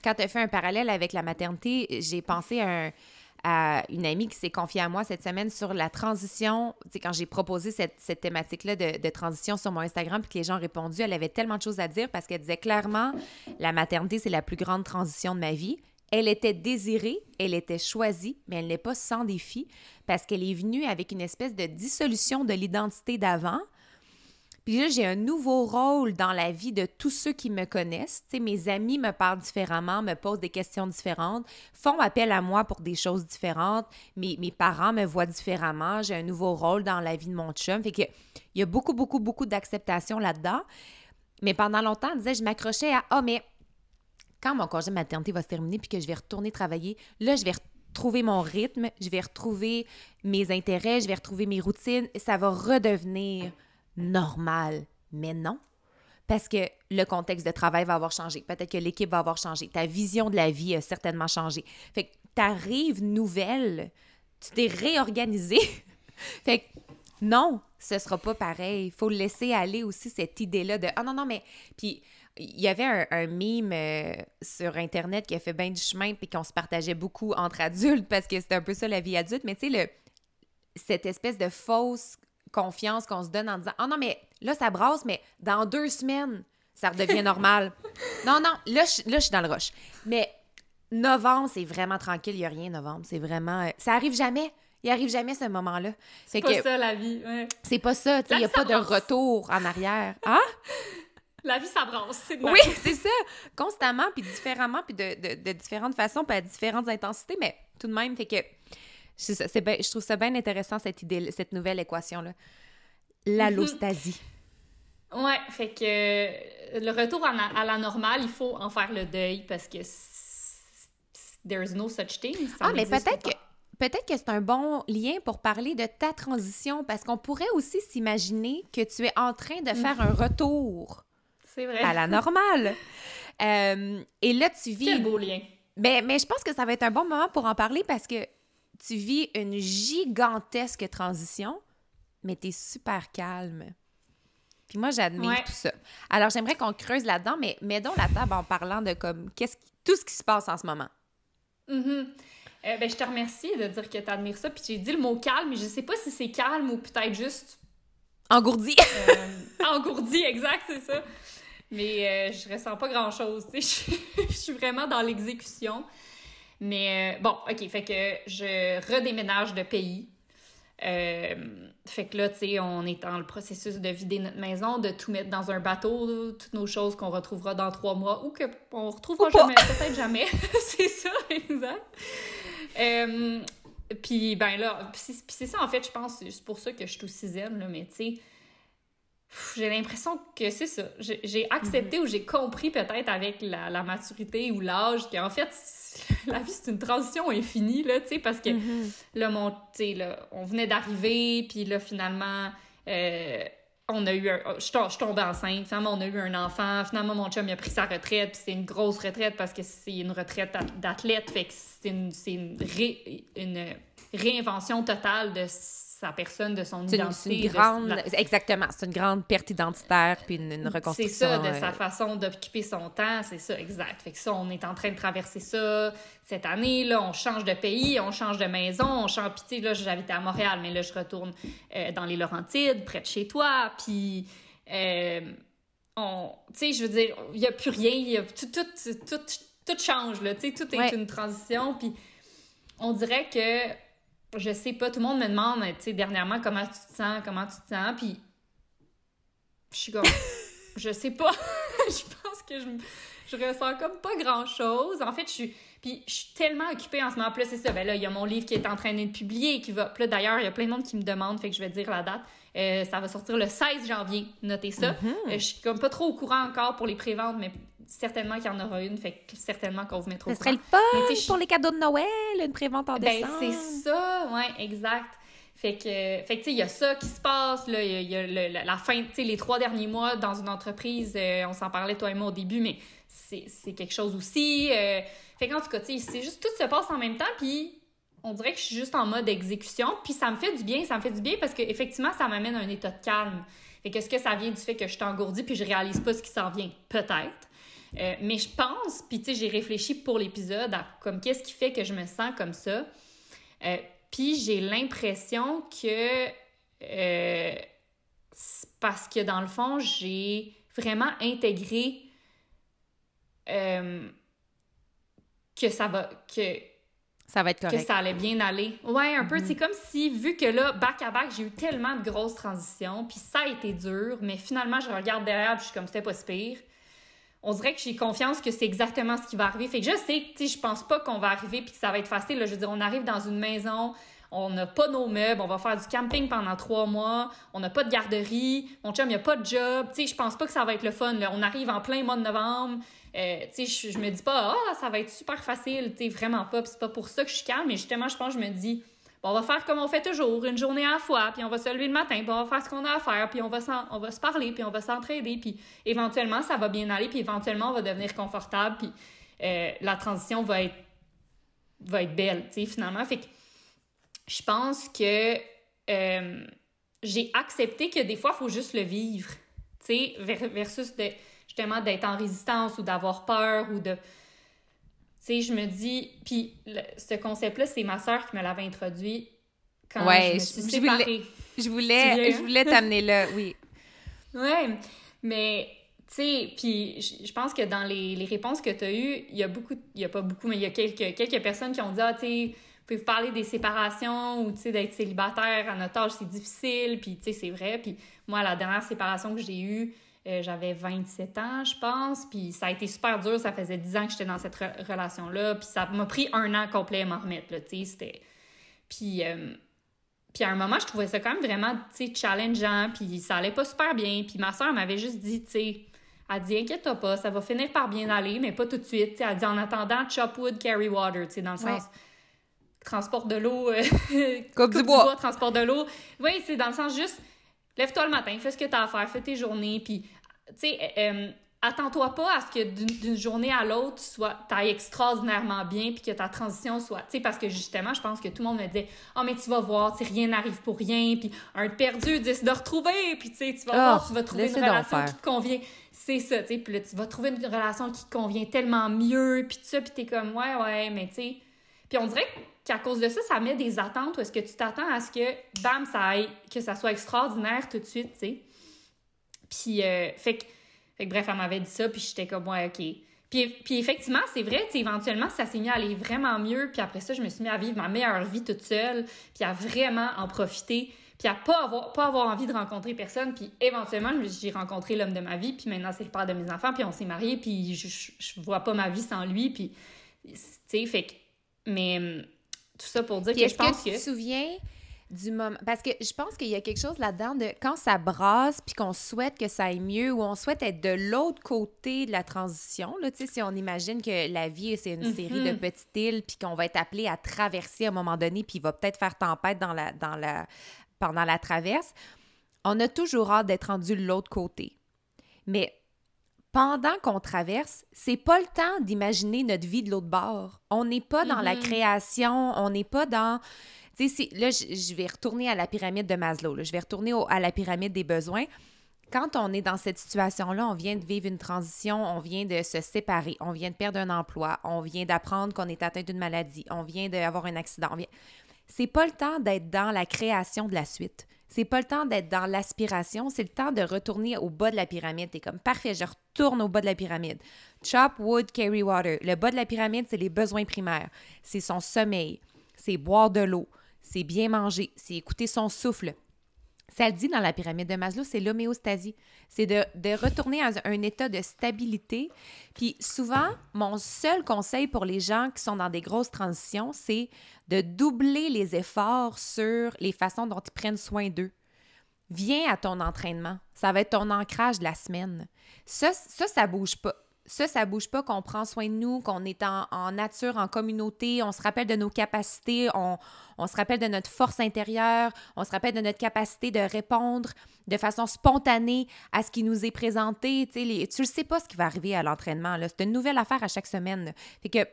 quand tu as fait un parallèle avec la maternité, j'ai pensé à, un- à une amie qui s'est confiée à moi cette semaine sur la transition. Tu quand j'ai proposé cette, cette thématique-là de, de transition sur mon Instagram, puis que les gens ont répondu, elle avait tellement de choses à dire parce qu'elle disait clairement la maternité, c'est la plus grande transition de ma vie. Elle était désirée, elle était choisie, mais elle n'est pas sans défi parce qu'elle est venue avec une espèce de dissolution de l'identité d'avant. Puis là, j'ai un nouveau rôle dans la vie de tous ceux qui me connaissent. Mes amis me parlent différemment, me posent des questions différentes, font appel à moi pour des choses différentes. Mes, mes parents me voient différemment. J'ai un nouveau rôle dans la vie de mon chum. Fait que il y a beaucoup, beaucoup, beaucoup d'acceptation là-dedans. Mais pendant longtemps, on disait, je m'accrochais à Ah, mais quand mon congé maternité va se terminer puis que je vais retourner travailler, là, je vais retrouver mon rythme, je vais retrouver mes intérêts, je vais retrouver mes routines, ça va redevenir normal. Mais non. Parce que le contexte de travail va avoir changé. Peut-être que l'équipe va avoir changé. Ta vision de la vie a certainement changé. Fait que t'arrives nouvelle, tu t'es réorganisé. fait que non, ce sera pas pareil. Il faut laisser aller aussi cette idée-là de Ah non, non, mais. Puis il y avait un, un mime euh, sur Internet qui a fait bien du chemin puis qu'on se partageait beaucoup entre adultes parce que c'était un peu ça la vie adulte. Mais tu sais, cette espèce de fausse confiance qu'on se donne en disant Ah non, mais là, ça brasse, mais dans deux semaines, ça redevient normal. non, non, là, je, là, je suis dans le rush. Mais novembre, c'est vraiment tranquille. Il n'y a rien novembre. C'est vraiment. euh, ça arrive jamais. Il arrive jamais ce moment-là. C'est pas ça, la vie. Ouais. C'est pas ça. Il n'y a pas de retour en arrière. Hein? La vie, ça brasse. Oui, c'est ça. Constamment, puis différemment, puis de, de- de différentes façons, puis à différentes intensités, mais tout de même, fait que c'est ça, c'est ben- je trouve ça bien intéressant, cette idée, cette nouvelle équation-là. L'allostasie. Ouais, fait que euh, le retour à, la- à la normale, il faut en faire le deuil parce que there's no such thing. ça Ah, mais peut-être que peut-être que c'est un bon lien pour parler de ta transition, parce qu'on pourrait aussi s'imaginer que tu es en train de faire un retour C'est vrai. à la normale. Euh, et là, tu vis Quel beau lien. Mais, mais je pense que ça va être un bon moment pour en parler parce que tu vis une gigantesque transition, mais tu es super calme. Puis moi, j'admire Ouais. tout ça. Alors, j'aimerais qu'on creuse là-dedans, mais mettons la table en parlant de comme qu'est-ce qui- tout ce qui se passe en ce moment. Euh, ben, je te remercie de dire que tu admires ça. Puis j'ai dit le mot calme, mais je sais pas si c'est calme ou peut-être juste Engourdi. euh, engourdi, exact, c'est ça. Mais euh, je ressens pas grand-chose, je suis vraiment dans l'exécution. Mais euh, bon, OK, fait que je redéménage de pays. Euh, fait que là, tu sais, on est dans le processus de vider notre maison, de tout mettre dans un bateau, là, toutes nos choses qu'on retrouvera dans trois mois ou qu'on retrouvera Ou jamais, peut-être jamais. c'est ça, exact. Euh, puis ben là, c'est ça en fait, je pense, c'est pour ça que je suis aussi zen, là, mais tu sais, j'ai l'impression que c'est ça. J'ai accepté ou j'ai compris peut-être avec la, la maturité ou l'âge qu'en fait, la vie c'est une transition infinie, là, tu sais, parce que là, mon, là, on venait d'arriver, puis là, finalement, euh, on a eu un... Je tom- je suis tombée enceinte, finalement, on a eu un enfant, finalement, mon chum, il a pris sa retraite, puis c'est une grosse retraite parce que c'est une retraite d'ath- d'athlète, fait que c'est une, une, ré- une réinvention totale de sa personne, de son C'est une, identité. c'est une de grande. la- Exactement. C'est une grande perte identitaire puis une, une c'est reconstruction. ça, de euh, sa façon d'occuper son temps, c'est ça, exact. Fait que ça, on est en train de traverser ça cette année, là, on change de pays, on change de maison, on change, puis tu sais, là, j'habitais à Montréal, mais là, je retourne euh, dans les Laurentides, près de chez toi, puis euh, on, tu sais, je veux dire, il y a plus rien, y a tout, tout, tout, tout change, là, tu sais, tout est Ouais. une transition, puis on dirait que, je sais pas, tout le monde me demande, tu sais, dernièrement, comment tu te sens, comment tu te sens, puis je suis comme, je sais pas, je pense que je, je ressens comme pas grand-chose. En fait, je suis, puis je suis tellement occupée en ce moment, là, c'est ça, ben là, il y a mon livre qui est en train d'être publié, qui va, puis là, d'ailleurs, il y a plein de monde qui me demande, fait que je vais dire la date, Euh, ça va sortir le 16 janvier, notez ça. Mhm. Euh, je suis comme pas trop au courant encore pour les préventes, mais certainement qu'il y en aura une, fait que certainement qu'on vous mettra au Ce serait courant. le fun je- pour les cadeaux de Noël, une prévente en Ben, décembre. c'est ça, ouais, exact. Fait que, fait que tu sais, il y a ça qui se passe, là, il y a, il y a le- la, la fin, tu sais, les trois derniers mois dans une entreprise, euh, on s'en parlait toi et moi au début, mais c'est c'est quelque chose aussi. euh, fait qu'en tout cas, tu sais, c'est juste, tout se passe en même temps, puis on dirait que je suis juste en mode exécution, puis ça me fait du bien, ça me fait du bien parce que effectivement, ça m'amène à un état de calme. Fait que est-ce que ça vient du fait que je suis engourdie puis je réalise pas ce qui s'en vient? Peut-être. Euh, mais je pense, puis tu sais, j'ai réfléchi pour l'épisode à comme qu'est-ce qui fait que je me sens comme ça. Euh, puis j'ai l'impression que euh, parce que dans le fond, j'ai vraiment intégré euh, que ça va, que ça va être correct. Que ça allait bien aller. Ouais, un peu. C'est comme si, vu que là, back à back, j'ai eu tellement de grosses transitions, puis ça a été dur, mais finalement, je regarde derrière, puis je suis comme, c'était pas si pire. On dirait que j'ai confiance que c'est exactement ce qui va arriver. Fait que je sais, sais, je pense pas qu'on va arriver puis que ça va être facile. Là. Je veux dire, on arrive dans une maison, on n'a pas nos meubles, on va faire du camping pendant trois mois, on n'a pas de garderie, mon chum, il a pas de job. Tu je pense pas que ça va être le fun. On arrive en plein mois de novembre. Euh, tu je, me dis pas, ah, ça va être super facile, tu vraiment pas. c'est pas pour ça que je suis calme, mais justement, je pense, je me dis, on va faire comme on fait toujours, une journée à la fois, puis on va se lever le matin, puis on va faire ce qu'on a à faire, puis on va, on va se parler, puis on va s'entraider, puis éventuellement, ça va bien aller, puis éventuellement, on va devenir confortable, puis euh, la transition va être, va être belle, tu sais, finalement. Fait que je pense que euh, j'ai accepté que des fois, il faut juste le vivre, tu sais, versus de justement d'être en résistance ou d'avoir peur ou de... Tu sais, je me dis... Puis ce concept-là, c'est ma sœur qui me l'avait introduit quand je me suis séparée. Je voulais, je voulais t'amener là, oui. Ouais, mais tu sais, puis je pense que dans les, les réponses que tu as eues, il y a beaucoup, il y a pas beaucoup, mais il y a quelques, quelques personnes qui ont dit, ah, tu sais, vous parler des séparations ou, tu sais, d'être célibataire à notre âge, c'est difficile, puis, tu sais, c'est vrai. Puis moi, la dernière séparation que j'ai eue, euh, j'avais 27 ans, je pense, puis ça a été super dur. Ça faisait 10 ans que j'étais dans cette relation-là, puis ça m'a pris un an complet à m'en remettre, tu sais, c'était... Puis, euh, puis à un moment, je trouvais ça quand même vraiment, tu sais, challengeant, puis ça allait pas super bien. Puis ma soeur m'avait juste dit, tu sais, elle dit, inquiète-toi pas, ça va finir par bien aller, mais pas tout de suite. elle dit, en attendant, chop wood, carry water, tu sais, dans le sens transport de l'eau, euh, coupe, du, bois. transport de l'eau. Oui, c'est dans le sens juste lève-toi le matin, fais ce que tu as à faire, fais tes journées, puis, tu sais, euh, euh, attends-toi pas à ce que d'une journée à l'autre, tu sois, ailles extraordinairement bien, puis que ta transition soit, tu sais, parce que justement, je pense que tout le monde me disait, oh, mais tu vas voir, tu rien n'arrive pour rien, puis un perdu, dis de retrouver, puis tu sais, tu vas voir, tu vas trouver une relation qui te convient. C'est ça, tu sais, puis là, tu vas trouver une relation qui te convient tellement mieux, puis tout ça, puis t'es comme, ouais, ouais, mais tu sais. Puis on dirait qu'à cause de ça, ça met des attentes où est-ce que tu t'attends à ce que, bam, ça aille, que ça soit extraordinaire tout de suite, tu sais. Puis, euh, fait, que, bref, elle m'avait dit ça, puis j'étais comme, ouais, OK. Puis, puis effectivement, c'est vrai, tu éventuellement, ça s'est mis à aller vraiment mieux. Puis après ça, je me suis mis à vivre ma meilleure vie toute seule, puis à vraiment en profiter, puis à pas avoir, pas avoir envie de rencontrer personne. Puis éventuellement, j'ai rencontré l'homme de ma vie, puis maintenant, c'est le père de mes enfants, puis on s'est mariés, puis je, je, vois pas ma vie sans lui, puis, tu sais, fait que... Mais tout ça pour dire que je pense que... tu te souviens du moment... Parce que je pense qu'il y a quelque chose là-dedans de quand ça brasse puis qu'on souhaite que ça aille mieux ou on souhaite être de l'autre côté de la transition, là, tu sais, si on imagine que la vie, c'est une série de mhm. petites îles puis qu'on va être appelé à traverser à un moment donné puis il va peut-être faire tempête dans la, dans la, pendant la traverse, on a toujours hâte d'être rendu de l'autre côté. Mais pendant qu'on traverse, c'est pas le temps d'imaginer notre vie de l'autre bord. On n'est pas dans la mm-hmm. création, on n'est pas dans. Tu sais, là, je vais retourner à la pyramide de Maslow, je vais retourner à la pyramide des besoins. Quand on est dans cette situation-là, on vient de vivre une transition, on vient de se séparer, on vient de perdre un emploi, on vient d'apprendre qu'on est atteint d'une maladie, on vient d'avoir un accident. Vient... C'est pas le temps d'être dans la création de la suite. C'est pas le temps d'être dans l'aspiration, c'est le temps de retourner au bas de la pyramide. T'es comme parfait, je retourne au bas de la pyramide. Chop wood, carry water. Le bas de la pyramide, c'est les besoins primaires. C'est son sommeil, c'est boire de l'eau, c'est bien manger, c'est écouter son souffle. Ça le dit dans la pyramide de Maslow, c'est l'homéostasie. C'est de, retourner à un état de stabilité. Puis souvent, mon seul conseil pour les gens qui sont dans des grosses transitions, c'est de doubler les efforts sur les façons dont ils prennent soin d'eux. Viens à ton entraînement. Ça va être ton ancrage de la semaine. Ça, ça, ça bouge pas. Ça, ça bouge pas qu'on prend soin de nous, qu'on est en, nature, en communauté, on se rappelle de nos capacités, on, on, se rappelle de notre force intérieure, on se rappelle de notre capacité de répondre de façon spontanée à ce qui nous est présenté. Tu sais, ne sais pas ce qui va arriver à l'entraînement. C'est une nouvelle affaire à chaque semaine. Fait que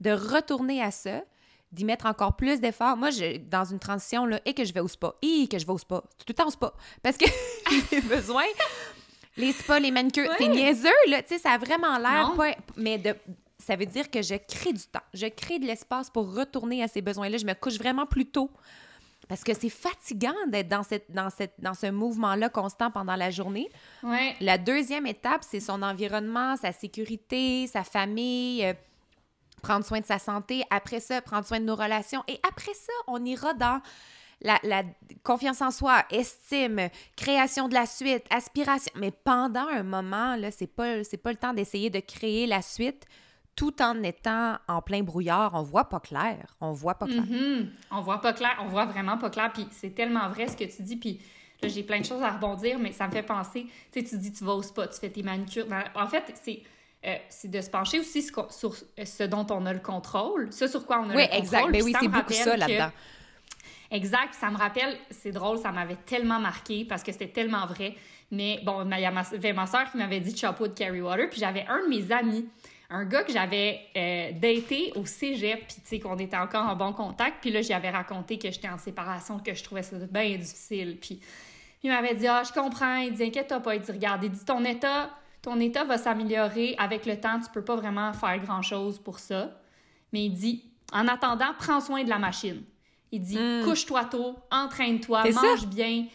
de retourner à ça, d'y mettre encore plus d'efforts. Moi, je, dans une transition, là, et que je vais au spa, et que je vais au spa, tout le temps au spa, parce que j'ai besoin. Les spas, les manucures, c'est niaiseux, là, tu sais, ça a vraiment l'air, mais de, ça veut dire que je crée du temps, je crée de l'espace pour retourner à ces besoins-là. Je me couche vraiment plus tôt. Parce que c'est fatigant d'être dans, cette, dans, cette, dans ce mouvement-là constant pendant la journée. Ouais. La deuxième étape, c'est son environnement, sa sécurité, sa famille, euh, prendre soin de sa santé. Après ça, prendre soin de nos relations. Et après ça, on ira dans la, confiance en soi, estime, création de la suite, aspiration. Mais pendant un moment, là, c'est pas, c'est pas le temps d'essayer de créer la suite tout en étant en plein brouillard. On voit pas clair. On voit pas clair. Mm-hmm. On voit pas clair. On voit vraiment pas clair. Puis c'est tellement vrai ce que tu dis. Puis là, j'ai plein de choses à rebondir, mais ça me fait penser. Tu sais, tu dis, tu vas au spa, tu fais tes manucures. En fait, c'est. Euh, c'est de se pencher aussi sur ce dont on a le contrôle, ce sur quoi on a le contrôle. Oui, exact. Mais oui, c'est beaucoup ça là-dedans. Exact. Ça me rappelle, c'est drôle, ça m'avait tellement marqué parce que c'était tellement vrai. Mais bon, il y avait ma soeur qui m'avait dit chapeau de Carrie Water, puis j'avais un de mes amis, un gars que j'avais euh, daté au cégep, puis tu sais, qu'on était encore en bon contact. Puis là, j'avais raconté que j'étais en séparation, que je trouvais ça bien difficile. Puis il m'avait dit, ah, je comprends. Il dit, inquiète-toi pas. Il dit, regarde, il dit, ton état, ton état va s'améliorer avec le temps. Tu peux pas vraiment faire grand-chose pour ça. Mais il dit, en attendant, prends soin de la machine. Il dit hmm. couche-toi tôt, entraîne-toi, mange bien.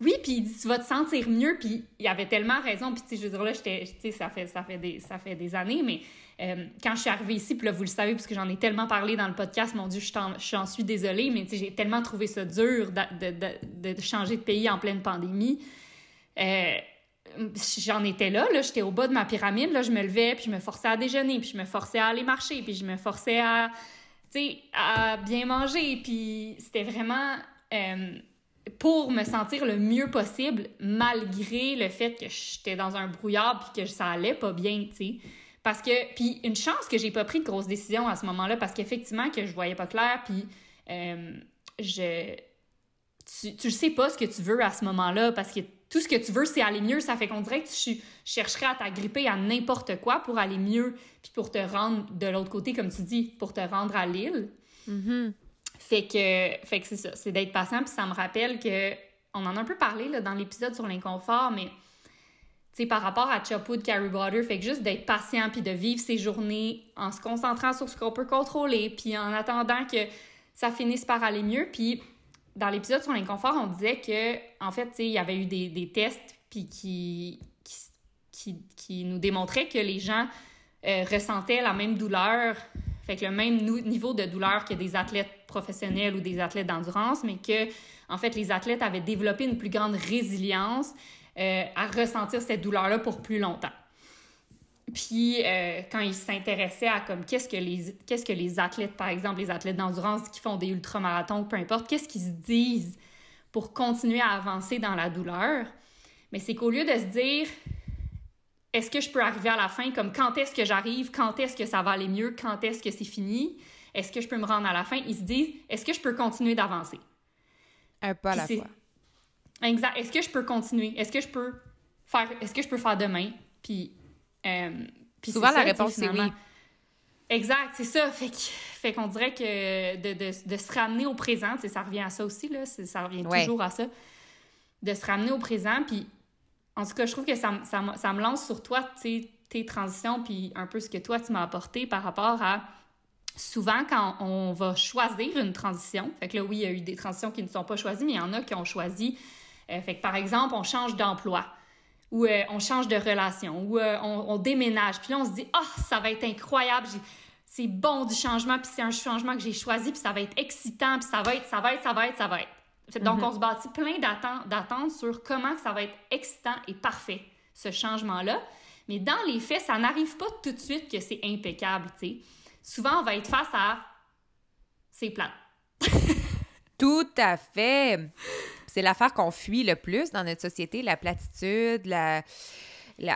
Oui, puis il dit tu vas te sentir mieux. Puis il avait tellement raison. Puis tu sais, je veux dire là, j'étais, ça fait ça fait des ça fait des années, mais euh, quand je suis arrivée ici, puis là vous le savez parce que j'en ai tellement parlé dans le podcast, mon Dieu, je t'en suis désolée, mais tu sais, j'ai tellement trouvé ça dur de, de, de, changer de pays en pleine pandémie. Euh, j'en étais là, là j'étais au bas de ma pyramide, là, je me levais, puis je me forçais à déjeuner, puis je me forçais à aller marcher, puis je me forçais à à bien manger. Puis c'était vraiment euh, pour me sentir le mieux possible, malgré le fait que j'étais dans un brouillard puis que ça allait pas bien, tu sais. Parce que, puis une chance que j'ai pas pris de grosses décisions à ce moment-là, parce qu'effectivement que je voyais pas clair, puis euh, je... Tu, tu sais pas ce que tu veux à ce moment-là, parce que tout ce que tu veux, c'est aller mieux. Ça fait qu'on dirait que tu chercherais à t'agripper à n'importe quoi pour aller mieux, puis pour te rendre de l'autre côté, comme tu dis, pour te rendre à l'île. Mm-hmm. Fait que, fait que c'est ça, c'est d'être patient. Puis ça me rappelle que, on en a un peu parlé là, dans l'épisode sur l'inconfort, mais sais, par rapport à de Carrie Butter, fait que juste d'être patient puis de vivre ses journées en se concentrant sur ce qu'on peut contrôler, puis en attendant que ça finisse par aller mieux. Puis dans l'épisode sur l'inconfort, on disait que, en fait, il y avait eu des, tests puis qui, qui, nous démontraient que les gens euh, ressentaient la même douleur, fait que le même niveau de douleur que des athlètes professionnels ou des athlètes d'endurance, mais que, en fait, les athlètes avaient développé une plus grande résilience euh, à ressentir cette douleur-là pour plus longtemps. Puis euh, quand ils s'intéressaient à comme qu'est-ce que les qu'est-ce que les athlètes par exemple les athlètes d'endurance qui font des ultramarathons peu importe qu'est-ce qu'ils se disent pour continuer à avancer dans la douleur? Mais c'est qu'au lieu de se dire est-ce que je peux arriver à la fin comme quand est-ce que j'arrive quand est-ce que ça va aller mieux quand est-ce que c'est fini est-ce que je peux me rendre à la fin ils se disent est-ce que je peux continuer d'avancer? Un pas à la fois. Exact. Est-ce que je peux continuer? Est-ce que je peux faire est-ce que je peux faire demain? Puis euh, Souvent, la réponse, c'est oui. Exact, c'est ça. Fait qu'on dirait que de, se ramener au présent, ça revient à ça aussi, là, ça revient toujours à ça. De se ramener au présent, puis en tout cas, je trouve que ça, me lance sur toi, tes transitions, puis un peu ce que toi, tu m'as apporté par rapport à souvent quand on va choisir une transition, fait que là, oui, il y a eu des transitions qui ne sont pas choisies, mais il y en a qui ont choisi. Euh, fait que par exemple, on change d'emploi ou euh, on change de relation, ou euh, on, déménage. Puis là, on se dit, ah, oh, ça va être incroyable, c'est bon du changement, puis c'est un changement que j'ai choisi, puis ça va être excitant, puis ça va être, ça va être, ça va être, ça va être. Donc, mhm. on se bâtit plein d'attentes sur comment ça va être excitant et parfait, ce changement-là. Mais dans les faits, ça n'arrive pas tout de suite que c'est impeccable, tu sais. Souvent, on va être face à c'est plat. tout à fait. C'est l'affaire qu'on fuit le plus dans notre société, la platitude, la,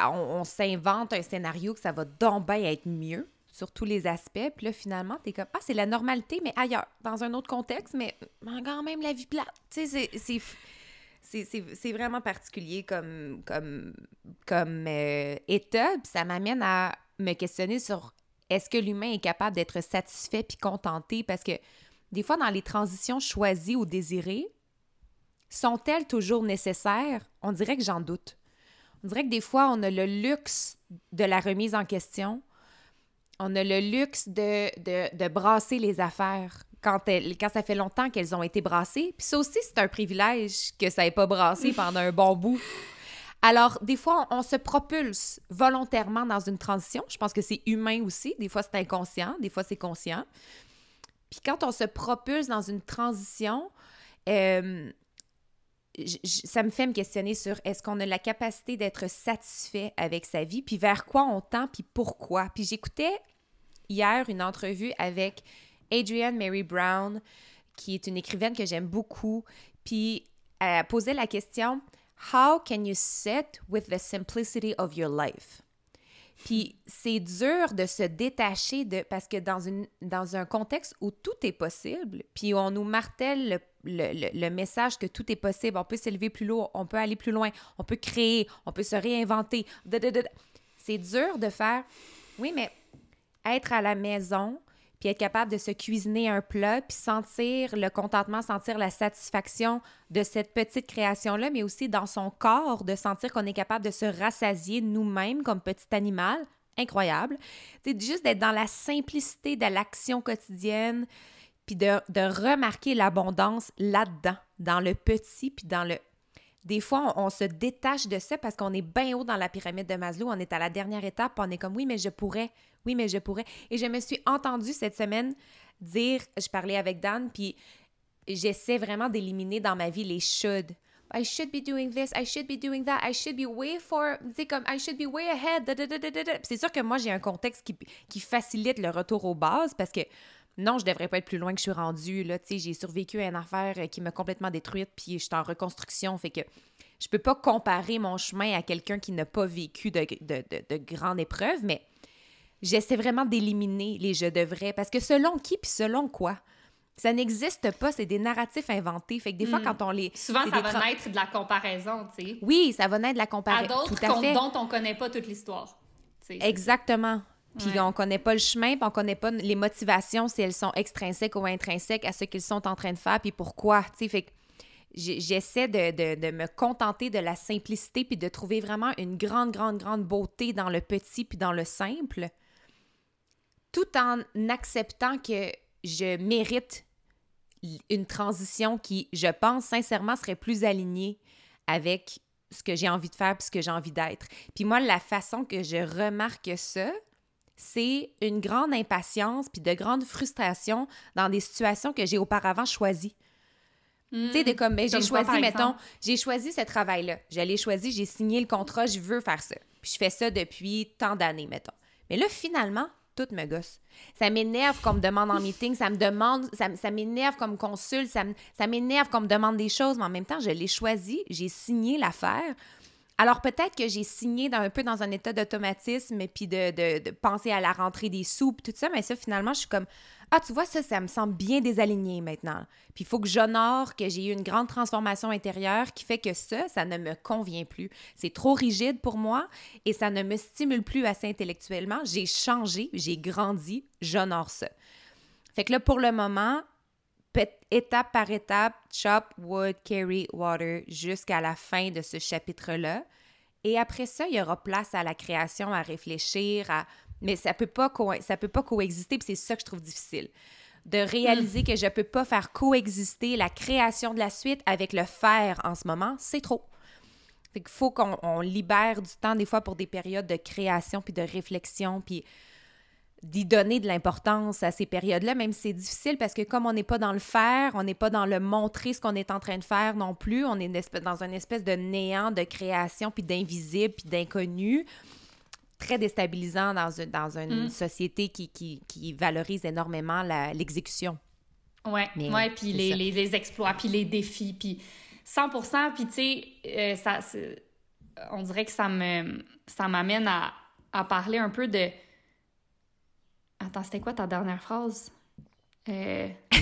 on, s'invente un scénario que ça va donc bien être mieux sur tous les aspects. Puis là, finalement, t'es comme, ah, c'est la normalité, mais ailleurs, dans un autre contexte, mais quand même la vie plate. Tu sais, c'est c'est vraiment particulier comme, comme, comme euh, état. Puis ça m'amène à me questionner sur est-ce que l'humain est capable d'être satisfait puis contenté? Parce que des fois, dans les transitions choisies ou désirées, sont-elles toujours nécessaires? On dirait que j'en doute. On dirait que des fois, on a le luxe de la remise en question. On a le luxe de, de, brasser les affaires quand, quand ça fait longtemps qu'elles ont été brassées. Puis ça aussi, c'est un privilège que ça n'ait pas brassé pendant un bon bout. Alors, des fois, on, se propulse volontairement dans une transition. Je pense que c'est humain aussi. Des fois, c'est inconscient, des fois, c'est conscient. Puis quand on se propulse dans une transition, euh, ça me fait me questionner sur est-ce qu'on a la capacité d'être satisfait avec sa vie, puis vers quoi on tend, puis pourquoi. Puis j'écoutais hier une entrevue avec Adrienne Mary Brown, qui est une écrivaine que j'aime beaucoup, puis elle posait la question How can you sit with the simplicity of your life? Puis c'est dur de se détacher de parce que dans une dans un contexte où tout est possible, puis on nous martèle le, le, message que tout est possible, on peut s'élever plus haut, on peut aller plus loin, on peut créer, on peut se réinventer. C'est dur de faire oui, mais être à la maison, puis être capable de se cuisiner un plat, puis sentir le contentement, sentir la satisfaction de cette petite création-là, mais aussi dans son corps, de sentir qu'on est capable de se rassasier nous-mêmes comme petit animal. Incroyable. C'est juste d'être dans la simplicité de l'action quotidienne, puis de, remarquer l'abondance là-dedans, dans le petit, puis dans le des fois, on, se détache de ça parce qu'on est bien haut dans la pyramide de Maslow, on est à la dernière étape, on est comme oui, mais je pourrais, oui, mais je pourrais. Et je me suis entendue cette semaine dire, je parlais avec Dan, puis j'essaie vraiment d'éliminer dans ma vie les should. I should be doing this, I should be doing that, I should be way for, comme I should be way ahead. C'est sûr que moi, j'ai un contexte qui facilite le retour aux bases parce que non, je devrais pas être plus loin que je suis rendue. Là, j'ai survécu à une affaire euh, qui m'a complètement détruite, puis je suis en reconstruction. Fait que je peux pas comparer mon chemin à quelqu'un qui n'a pas vécu de, de, de, grandes épreuves, mais j'essaie vraiment d'éliminer les je devrais. Parce que selon qui, puis selon quoi? Ça n'existe pas, c'est des narratifs inventés. Fait que des fois, hmm. quand on les. Souvent, ça va naître de la comparaison, tu sais. Oui, ça va naître de la comparaison. À d'autres dont on connaît pas toute l'histoire. Exactement. Puis on connaît pas le chemin, puis on connaît pas les motivations, si elles sont extrinsèques ou intrinsèques à ce qu'ils sont en train de faire, puis pourquoi. Tu sais, fait que j'essaie de, de, me contenter de la simplicité, puis de trouver vraiment une grande, grande, grande beauté dans le petit, puis dans le simple, tout en acceptant que je mérite une transition qui, je pense, sincèrement, serait plus alignée avec ce que j'ai envie de faire puis ce que j'ai envie d'être. Puis moi, la façon que je remarque ça, c'est une grande impatience puis de grandes frustrations dans des situations que j'ai auparavant choisies. tu sais, de comme, ben, j'ai choisi, mettons, j'ai choisi ce travail-là. Je l'ai choisi, j'ai signé le contrat, je veux faire ça. Puis je fais ça depuis tant d'années, mettons. Mais là, finalement, tout me gosse. Ça m'énerve qu'on me demande en meeting, ça me demande, ça, ça m'énerve comme consulte, ça, ça m'énerve qu'on me demande des choses, mais en même temps, je l'ai choisi, j'ai signé l'affaire. Alors peut-être que j'ai signé dans, un peu dans un état d'automatisme puis de, de, penser à la rentrée des sous tout ça, mais ça finalement je suis comme ah tu vois ça ça me semble bien désaligné maintenant. Puis il faut que j'honore que j'ai eu une grande transformation intérieure qui fait que ça ça ne me convient plus. C'est trop rigide pour moi et ça ne me stimule plus assez intellectuellement. J'ai changé, j'ai grandi, j'honore ça. Fait que là pour le moment, étape par étape, chop wood, carry water jusqu'à la fin de ce chapitre-là. Et après ça, il y aura place à la création, à réfléchir, à... mais ça ça peut pas coexister, puis c'est ça que je trouve difficile. De réaliser que je peux pas faire coexister la création de la suite avec le faire en ce moment, c'est trop. Qu'il faut qu'on libère du temps des fois pour des périodes de création puis de réflexion puis d'y donner de l'importance à ces périodes-là, même si c'est difficile parce que comme on n'est pas dans le faire, on n'est pas dans le montrer ce qu'on est en train de faire non plus, on est dans une espèce de néant de création, puis d'invisible, puis d'inconnu, très déstabilisant dans, une, dans une mm. société qui, qui, qui, valorise énormément l'exécution. Oui, ouais, puis les, les, les, exploits, puis les défis, puis 100 puis tu sais, euh, ça, on dirait que ça me ça m'amène à, à parler un peu de Attends, c'était quoi ta dernière phrase? Euh...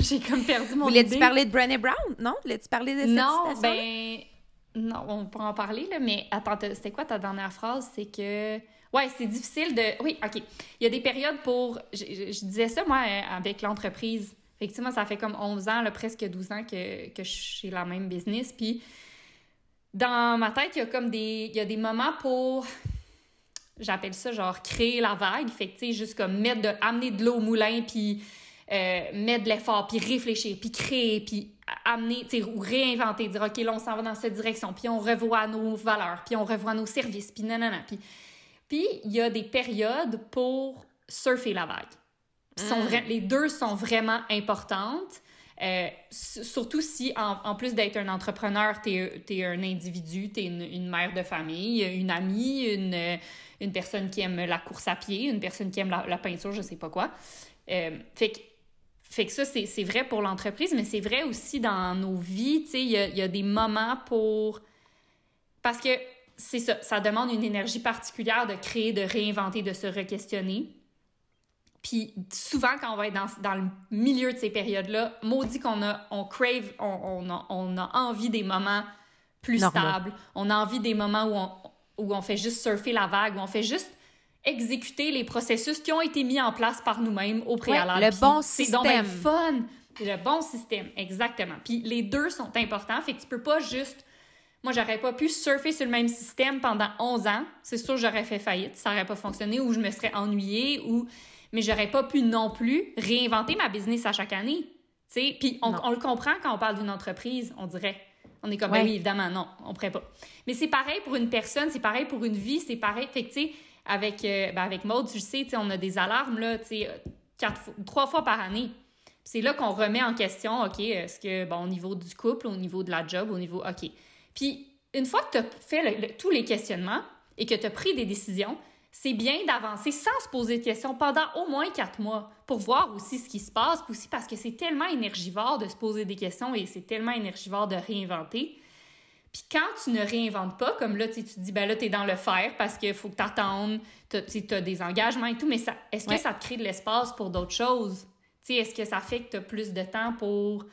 J'ai comme perdu mon Voulais-tu parler de Brené Brown? Non? Voulais-tu parler de cette Non, ben... Non, on pourra en parler, là, mais attends, c'était quoi ta dernière phrase? C'est que... Ouais, c'est difficile de... Oui, OK. Il y a des périodes pour... Je, disais ça, moi, euh, avec l'entreprise. Effectivement, ça fait comme 11 ans, là, presque 12 ans que, que je suis la même business. Puis, dans ma tête, il y a comme des... Il y a des moments pour J'appelle ça genre créer la vague. Fait que, tu sais, juste comme mettre de, amener de l'eau au moulin, puis euh, mettre de l'effort, puis réfléchir, puis créer, puis amener, ou réinventer, dire, OK, là, on s'en va dans cette direction, puis on revoit nos valeurs, puis on revoit nos services, puis nanana. Puis, puis il y a des périodes pour surfer la vague. Sont mm. les deux sont vraiment importantes. Euh, surtout si, en, plus d'être un entrepreneur, tu es, un individu, tu es une, mère de famille, une amie, une, une, personne qui aime la course à pied, une personne qui aime la, peinture, je sais pas quoi. Euh, fait, que, fait que ça, c'est vrai pour l'entreprise, mais c'est vrai aussi dans nos vies. Tu sais, il y a, y a des moments pour... Parce que c'est ça, ça demande une énergie particulière de créer, de réinventer, de se re-questionner. Puis souvent, quand on va être dans, dans le milieu de ces périodes-là, maudit qu'on a, on crave, on, on, a, on, a, envie des moments plus stables. On a envie des moments où on, où on fait juste surfer la vague, où on fait juste exécuter les processus qui ont été mis en place par nous-mêmes au préalable. le bon système. C'est donc fun. Le bon système, exactement. Puis les deux sont importants, fait que tu peux pas juste... Moi, j'aurais pas pu surfer sur le même système pendant 11 ans. C'est sûr, j'aurais fait faillite. Ça aurait pas fonctionné ou je me serais ennuyée ou mais j'aurais pas pu non plus réinventer ma business à chaque année. Puis on, on, le comprend quand on parle d'une entreprise, on dirait. On est comme, ben oui, évidemment, non, on ne pourrait pas. Mais c'est pareil pour une personne, c'est pareil pour une vie, c'est pareil. Fait que, tu sais, avec, euh, ben avec Maud, tu sais, on a des alarmes, là, tu sais, quatre, trois fois par année. C'est là qu'on remet en question, OK, est-ce que, bon, au niveau du couple, au niveau de la job, au niveau, OK. Puis, une fois que tu as fait tous les questionnements et que tu as pris des décisions, c'est bien d'avancer sans se poser de questions pendant au moins quatre mois pour voir aussi ce qui se passe, aussi parce que c'est tellement énergivore de se poser des questions et c'est tellement énergivore de réinventer. Puis quand tu ne réinventes pas, comme là, tu te dis, ben là, tu es dans le faire parce qu'il faut que tu attendes, tu as, des engagements et tout, mais est-ce que ça te crée de l'espace pour d'autres choses? Est-ce que ça fait que tu as plus de temps pour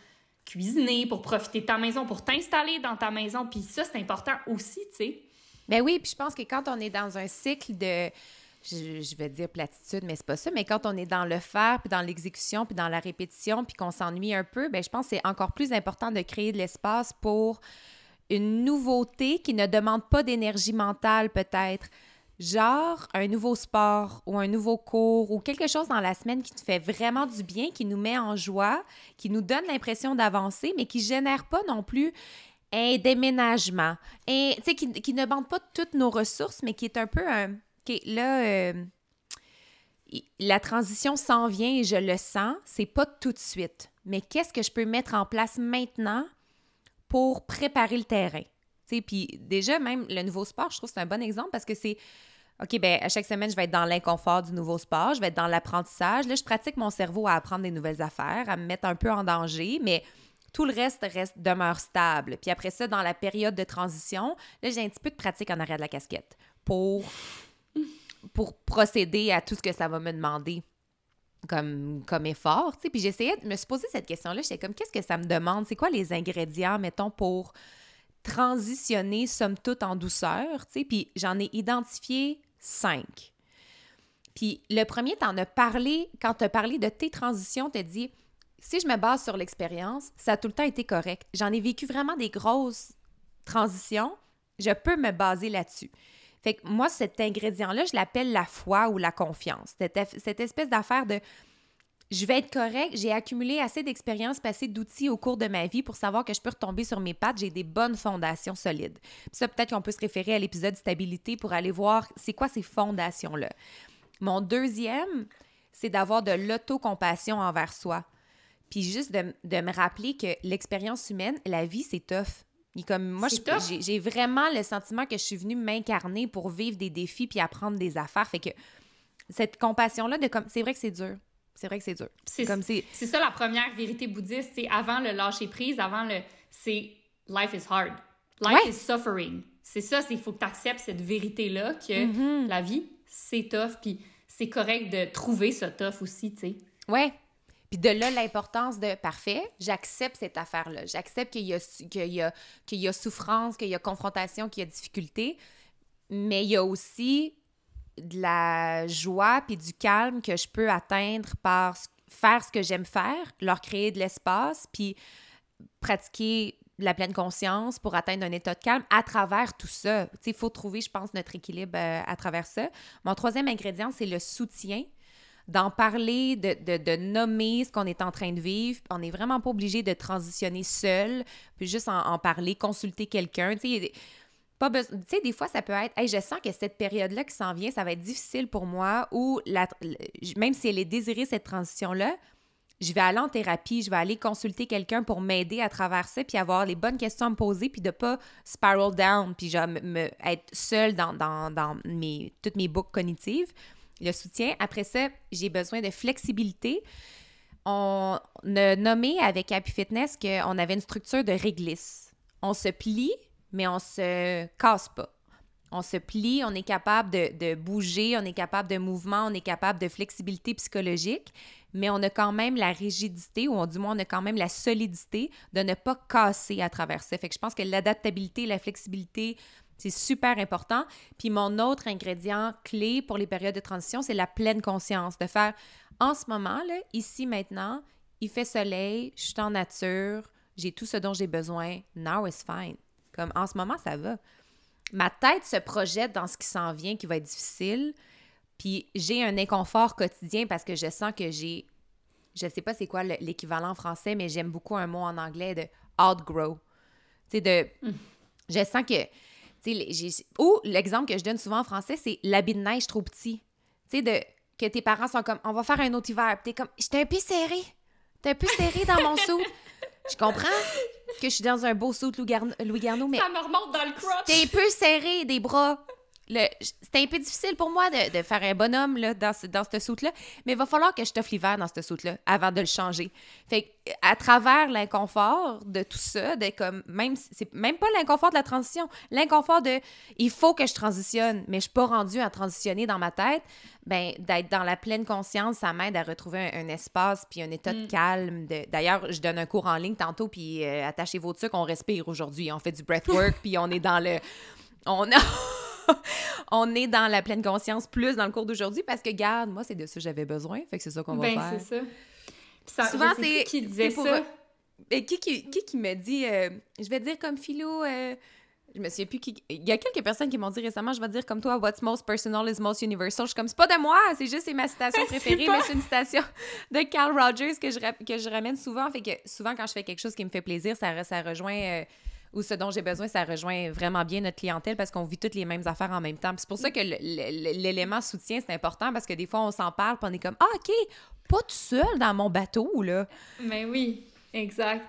cuisiner, pour profiter de ta maison, pour t'installer dans ta maison? Puis ça, c'est important aussi, tu sais. Ben oui, puis je pense que quand on est dans un cycle de je, vais dire platitude, mais c'est pas ça, mais quand on est dans le faire, puis dans l'exécution, puis dans la répétition, puis qu'on s'ennuie un peu, ben je pense que c'est encore plus important de créer de l'espace pour une nouveauté qui ne demande pas d'énergie mentale peut-être, genre un nouveau sport ou un nouveau cours ou quelque chose dans la semaine qui te fait vraiment du bien, qui nous met en joie, qui nous donne l'impression d'avancer, mais qui génère pas non plus un déménagement, et, qui, qui ne bande pas toutes nos ressources, mais qui est un peu un... Qui là, euh, la transition s'en vient et je le sens, c'est pas tout de suite. Mais qu'est-ce que je peux mettre en place maintenant pour préparer le terrain? Puis déjà, même le nouveau sport, je trouve que c'est un bon exemple parce que c'est... OK, ben à chaque semaine, je vais être dans l'inconfort du nouveau sport, je vais être dans l'apprentissage. Là, je pratique mon cerveau à apprendre des nouvelles affaires, à me mettre un peu en danger, mais tout le reste, reste demeure stable. Puis après ça, dans la période de transition, là, j'ai un petit peu de pratique en arrière de la casquette pour, procéder à tout ce que ça va me demander comme, comme effort. Puis j'essayais de me poser cette question-là. J'étais comme, qu'est-ce que ça me demande? C'est quoi les ingrédients, mettons, pour transitionner, somme toute, en douceur? Puis j'en ai identifié cinq. Puis le premier, tu en as parlé, quand tu as parlé de tes transitions, tu as dit si je me base sur l'expérience, ça a tout le temps été correct. J'en ai vécu vraiment des grosses transitions. Je peux me baser là-dessus. Moi, cet ingrédient-là, je l'appelle la foi ou la confiance. Cette, espèce d'affaire de je vais être correct, j'ai accumulé assez d'expérience, assez d'outils au cours de ma vie pour savoir que je peux retomber sur mes pattes, j'ai des bonnes fondations solides. Ça, peut-être qu'on peut se référer à l'épisode stabilité pour aller voir c'est quoi ces fondations-là. Mon deuxième, c'est d'avoir de l'autocompassion envers soi. Puis juste de, de me rappeler que l'expérience humaine, la vie, c'est tough. comme moi, j'ai vraiment le sentiment que je suis venue m'incarner pour vivre des défis puis apprendre des affaires. Fait que cette compassion-là, de comme, c'est vrai que c'est dur. C'est vrai que c'est dur. C'est comme c'est. ça la première vérité bouddhiste, c'est avant le lâcher prise, avant le, c'est life is hard, life is suffering. C'est ça, c'est il faut que tu acceptes cette vérité là que mm-hmm. la vie c'est tough, puis c'est correct de trouver ce tough aussi, tu sais. Ouais, puis de là, l'importance de parfait, j'accepte cette affaire-là. J'accepte qu'il y, y, qu'il y a souffrance, qu'il y a confrontation, qu'il y a difficulté. Mais il y a aussi de la joie puis du calme que je peux atteindre par faire ce que j'aime faire, leur créer de l'espace, puis pratiquer la pleine conscience pour atteindre un état de calme à travers tout ça. Il faut trouver, je pense, notre équilibre euh, à travers ça. Mon troisième ingrédient, c'est le soutien d'en parler, de, de, de, nommer ce qu'on est en train de vivre. On n'est vraiment pas obligé de transitionner seul, puis juste en, parler, consulter quelqu'un. Tu sais, des fois, ça peut être hey, je sens que cette période-là qui s'en vient, ça va être difficile pour moi, ou la, même si elle est désirée, cette transition-là, je vais aller en thérapie, je vais aller consulter quelqu'un pour m'aider à travers ça, puis avoir les bonnes questions à me poser, puis de pas spiral down, puis genre me, être seule dans, dans, dans mes, toutes mes boucles cognitives. Le soutien. Après ça, j'ai besoin de flexibilité. On a nommé avec Happy Fitness qu'on avait une structure de réglisse. On se plie, mais on se casse pas. On se plie, on est capable de, de, bouger, on est capable de mouvement, on est capable de flexibilité psychologique, mais on a quand même la rigidité, ou du moins on a quand même la solidité de ne pas casser à travers ça. Fait que je pense que l'adaptabilité, la flexibilité, c'est super important. Puis mon autre ingrédient clé pour les périodes de transition, c'est la pleine conscience, de faire en ce moment, là, ici, maintenant, il fait soleil, je suis en nature, j'ai tout ce dont j'ai besoin, now is fine. Comme en ce moment, ça va. Ma tête se projette dans ce qui s'en vient, qui va être difficile. Puis j'ai un inconfort quotidien parce que je sens que j'ai. Je sais pas c'est quoi l'équivalent en français, mais j'aime beaucoup un mot en anglais de outgrow. Tu sais, de. Mm. Je sens que. Ou l'exemple que je donne souvent en français, c'est l'habit de neige trop petit. Tu sais, de que tes parents sont comme on va faire un autre hiver. Puis t'es comme j'étais un peu serré. T'es un peu serré dans mon sou. Je comprends que je suis dans un beau saut de Louis Garneau, mais. Ça me remonte dans le crotch. T'es un peu serré des bras. C'était un peu difficile pour moi de, de faire un bonhomme là, dans ce, dans cette soute-là, mais il va falloir que je t'offre l'hiver dans cette soute-là avant de le changer. Fait à travers l'inconfort de tout ça, de comme même c'est même pas l'inconfort de la transition, l'inconfort de il faut que je transitionne, mais je suis pas rendue à transitionner dans ma tête, ben d'être dans la pleine conscience, ça m'aide à retrouver un, espace puis un état de mm. calme. D'ailleurs, je donne un cours en ligne tantôt puis euh, attachez vos trucs, on respire aujourd'hui, on fait du breathwork puis on est dans le on a on est dans la pleine conscience plus dans le cours d'aujourd'hui parce que, garde, moi, c'est de ça que j'avais besoin. Fait que c'est ça qu'on va ben, faire. c'est ça. Souvent, c'est. Qui disait ça? Et qui, qui, qui, me dit, euh, je vais dire comme philo, euh, je me souviens plus qui. Il y a quelques personnes qui m'ont dit récemment, je vais dire comme toi, What's most personal is most universal. Je suis comme, c'est pas de moi, c'est juste c'est ma citation préférée, mais c'est une citation de Carl Rogers que je, que je ramène souvent. Fait que souvent, quand je fais quelque chose qui me fait plaisir, ça, ça rejoint. Euh, ou ce dont j'ai besoin, ça rejoint vraiment bien notre clientèle parce qu'on vit toutes les mêmes affaires en même temps. C'est pour ça que l'élément soutien, c'est important parce que des fois, on s'en parle puis on est comme Ah, OK, pas tout seul dans mon bateau, là. Mais oui, exact.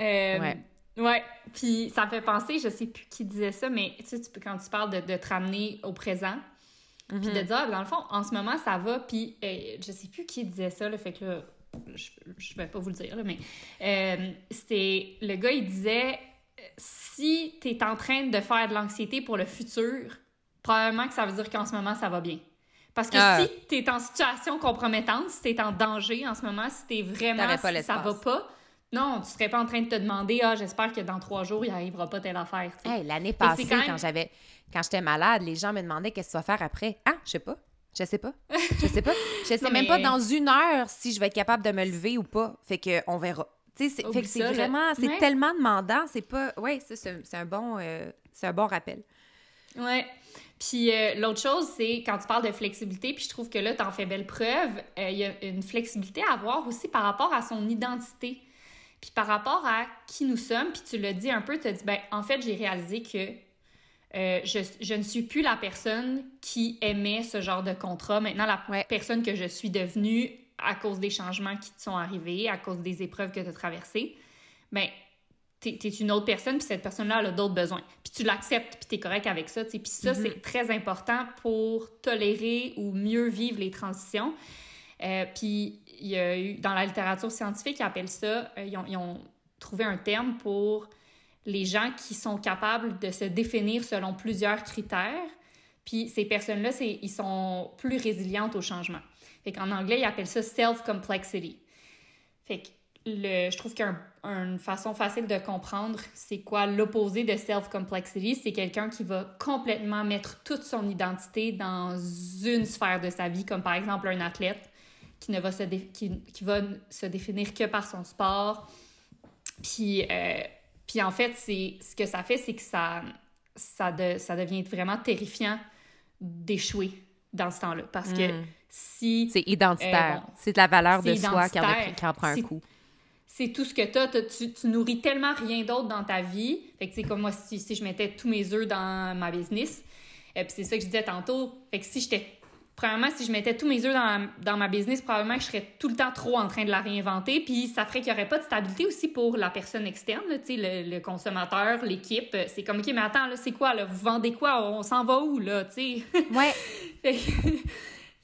Euh, ouais. Ouais, puis ça me fait penser, je sais plus qui disait ça, mais tu sais, quand tu parles de, de te ramener au présent, puis de mm-hmm. dire, ah, dans le fond, en ce moment, ça va, puis euh, je sais plus qui disait ça, le fait que là, je, je vais pas vous le dire, là, mais euh, c'était, le gars, il disait, si tu es en train de faire de l'anxiété pour le futur, probablement que ça veut dire qu'en ce moment, ça va bien. Parce que ah. si tu es en situation compromettante, si tu es en danger en ce moment, si tu es vraiment, si ça va pas, non, tu serais pas en train de te demander, ah, j'espère que dans trois jours, il arrivera pas telle affaire. Hey, L'année passée, quand j'avais, quand j'étais malade, les gens me demandaient qu'est-ce que tu vas faire après? Ah, je sais pas. Je sais pas. Je sais pas. Je sais même pas dans une heure si je vais être capable de me lever ou pas. Fait que on verra. C'est vraiment, c'est tellement demandant, c'est pas, ouais, c'est un bon, euh, c'est un bon rappel. Ouais. Puis euh, l'autre chose, c'est quand tu parles de flexibilité, puis je trouve que là, tu en fais belle preuve, euh, il y a une flexibilité à avoir aussi par rapport à son identité. Puis par rapport à qui nous sommes, puis tu l'as dit un peu, tu as dit, ben en fait, j'ai réalisé que je, je, ne suis plus la personne qui aimait ce genre de contrat. Maintenant, la personne que je suis devenue à cause des changements qui te sont arrivés, à cause des épreuves que tu as traversées, ben, tu es, une autre personne, puis cette personne-là a d'autres besoins. Puis tu l'acceptes, puis tu es correct avec ça. Puis ça, mm-hmm. c'est très important pour tolérer ou mieux vivre les transitions. Euh, puis il y a eu, dans la littérature scientifique, ils appellent ça, euh, ils, ont, ils, ont, trouvé un terme pour les gens qui sont capables de se définir selon plusieurs critères. Puis ces personnes-là, ils sont plus résilientes au changement. Fait qu'en anglais, ils appellent ça self-complexity. Fait que le, je trouve qu'une façon facile de comprendre c'est quoi l'opposé de self-complexity. C'est quelqu'un qui va complètement mettre toute son identité dans une sphère de sa vie, comme par exemple un athlète qui ne va se, qui, qui, va se définir que par son sport. Puis, euh, puis en fait, ce que ça fait, c'est que ça, ça, de, ça devient vraiment terrifiant d'échouer dans ce temps-là. Parce que mm si... C'est identitaire. c'est de la valeur de soi qui en, qui en, prend un coup. C'est tout ce que t'as. Tu, tu nourris tellement rien d'autre dans ta vie. Fait que, c'est comme moi, si, si, je mettais tous mes œufs dans ma business, et puis c'est ça que je disais tantôt. Fait que si j'étais premièrement, si je mettais tous mes œufs dans, dans, ma business, probablement que je serais tout le temps trop en train de la réinventer. Puis ça ferait qu'il n'y aurait pas de stabilité aussi pour la personne externe, là, le, le consommateur, l'équipe. C'est comme, OK, mais attends, là, c'est quoi? Là? Vous vendez quoi? On s'en va où? là? Ouais.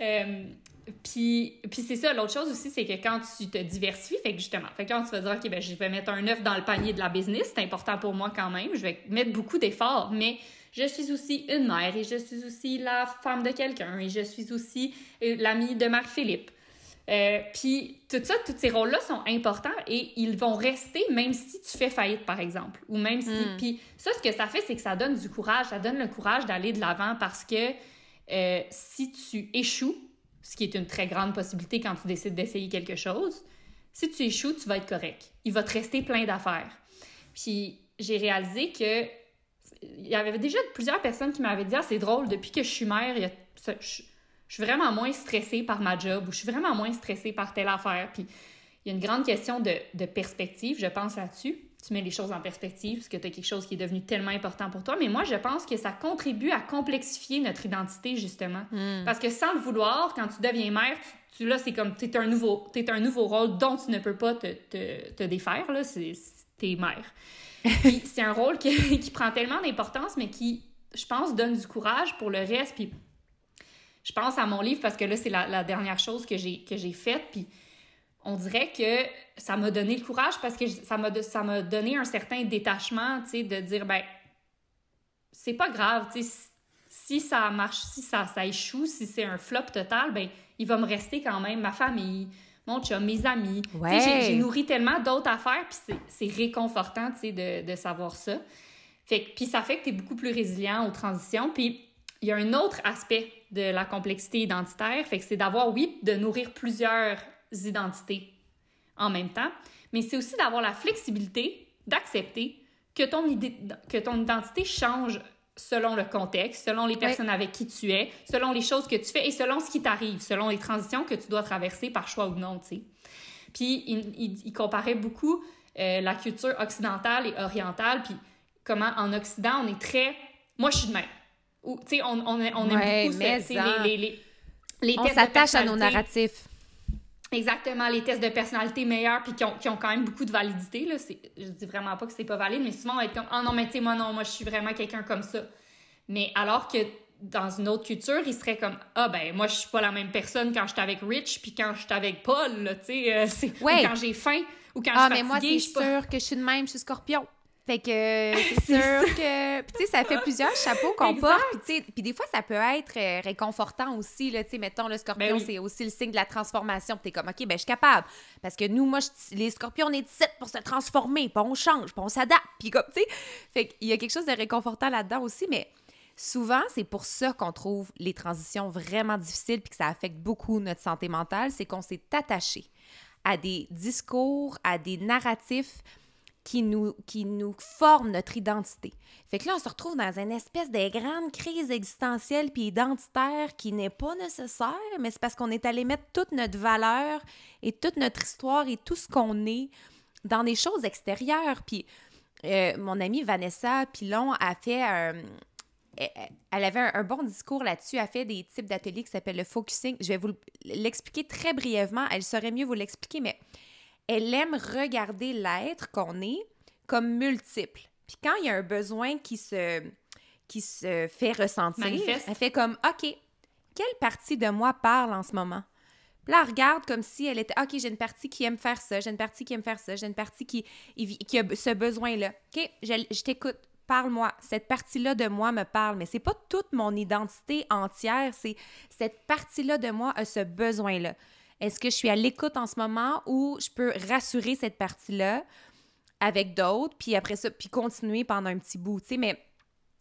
euh, puis, puis c'est ça, l'autre chose aussi, c'est que quand tu te diversifies, fait que justement, fait quand tu vas dire, OK, ben, je vais mettre un œuf dans le panier de la business, c'est important pour moi quand même, je vais mettre beaucoup d'efforts, mais je suis aussi une mère et je suis aussi la femme de quelqu'un et je suis aussi euh, l'amie de Marc-Philippe. Euh, puis tout ça, tous ces rôles-là sont importants et ils vont rester même si tu fais faillite, par exemple. Ou même si... Hmm. Puis ça, ce que ça fait, c'est que ça donne du courage. Ça donne le courage d'aller de l'avant parce que euh, si tu échoues, ce qui est une très grande possibilité quand tu décides d'essayer quelque chose, si tu échoues, tu vas être correct. Il va te rester plein d'affaires. Puis j'ai réalisé que il y avait déjà plusieurs personnes qui m'avaient dit ah, c'est drôle, depuis que je suis mère, je, suis vraiment moins stressée par ma job ou je suis vraiment moins stressée par telle affaire. Puis il y a une grande question de, de perspective, je pense là-dessus. Tu mets les choses en perspective parce que tu as quelque chose qui est devenu tellement important pour toi. Mais moi, je pense que ça contribue à complexifier notre identité, justement. Hmm. Parce que sans le vouloir, quand tu deviens mère, tu, là, c'est comme, tu es un nouveau, es un nouveau rôle dont tu ne peux pas te, te, te défaire, là, c'est t'es mère c'est un rôle qui, qui prend tellement d'importance, mais qui, je pense, donne du courage pour le reste. Puis je pense à mon livre parce que là, c'est la, dernière chose que j'ai, que j'ai faite. Puis on dirait que ça m'a donné le courage parce que ça m'a, ça m'a donné un certain détachement, tu sais, de dire, ben, c'est pas grave, tu sais, si ça marche, si ça, ça échoue, si c'est un flop total, ben, il va me rester quand même ma famille, mon chum, mes amis. J'ai nourri tellement d'autres affaires, puis c'est réconfortant de, de savoir ça. Fait, puis ça fait que tu es beaucoup plus résilient aux transitions. Puis il y a un autre aspect de la complexité identitaire, fait que c'est d'avoir, oui, de nourrir plusieurs identités en même temps, mais c'est aussi d'avoir la flexibilité d'accepter que ton, que ton identité change selon le contexte, selon les personnes avec qui tu es, selon les choses que tu fais et selon ce qui t'arrive, selon les transitions que tu dois traverser par choix ou non, tu sais. Puis il, il, comparait beaucoup euh, la culture occidentale et orientale, puis comment en Occident, on est très... Moi, je suis de même. Tu sais, on, on, on aime beaucoup les, les, les, les, On s'attache à nos narratifs. Exactement, les tests de personnalité meilleurs puis qui ont, qui ont, quand même beaucoup de validité. Là. Je dis vraiment pas que c'est pas valide, mais souvent on va être comme Ah oh non, mais tu sais, moi non, moi je suis vraiment quelqu'un comme ça. Mais alors que dans une autre culture, il serait comme Ah ben moi je suis pas la même personne quand j'étais avec Rich puis quand j'étais avec Paul, tu sais, euh, ou quand j'ai faim ou quand ah, je suis mais moi c'est sûr que je suis de même, je suis scorpion. Fait que c'est sûr que. Puis, tu sais, ça fait plusieurs chapeaux qu'on porte. Puis, puis, des fois, ça peut être euh, réconfortant aussi. Là, tu sais, mettons, le scorpion, ben c'est aussi le signe de la transformation. Puis, t'es comme, OK, ben, je suis capable. Parce que nous, moi, les scorpions, on est 17 pour se transformer. Puis, on change. Puis, on s'adapte. Puis, comme, tu sais. Fait qu'il y a quelque chose de réconfortant là-dedans aussi. Mais souvent, c'est pour ça qu'on trouve les transitions vraiment difficiles. Puis, que ça affecte beaucoup notre santé mentale. C'est qu'on s'est attaché à des discours, à des narratifs qui nous, qui nous forment notre identité. Fait que là, on se retrouve dans une espèce de grande crise existentielle puis identitaire qui n'est pas nécessaire, mais c'est parce qu'on est allé mettre toute notre valeur et toute notre histoire et tout ce qu'on est dans des choses extérieures. Puis euh, mon amie Vanessa Pilon a fait un... Elle avait un, bon discours là-dessus. Elle a fait des types d'ateliers qui s'appellent le focusing. Je vais vous l'expliquer très brièvement. Elle saurait mieux vous l'expliquer, mais elle aime regarder l'être qu'on est comme multiple. Puis quand il y a un besoin qui se, qui se fait ressentir, elle fait comme OK, quelle partie de moi parle en ce moment? Puis là, elle regarde comme si elle était OK, j'ai une partie qui aime faire ça, j'ai une partie qui aime faire ça, j'ai une partie qui, qui a ce besoin-là. OK, je, t'écoute, parle-moi. Cette partie-là de moi me parle, mais c'est pas toute mon identité entière, c'est cette partie-là de moi a ce besoin-là. Est-ce que je suis à l'écoute en ce moment ou je peux rassurer cette partie-là avec d'autres, puis après ça, puis continuer pendant un petit bout, tu sais, mais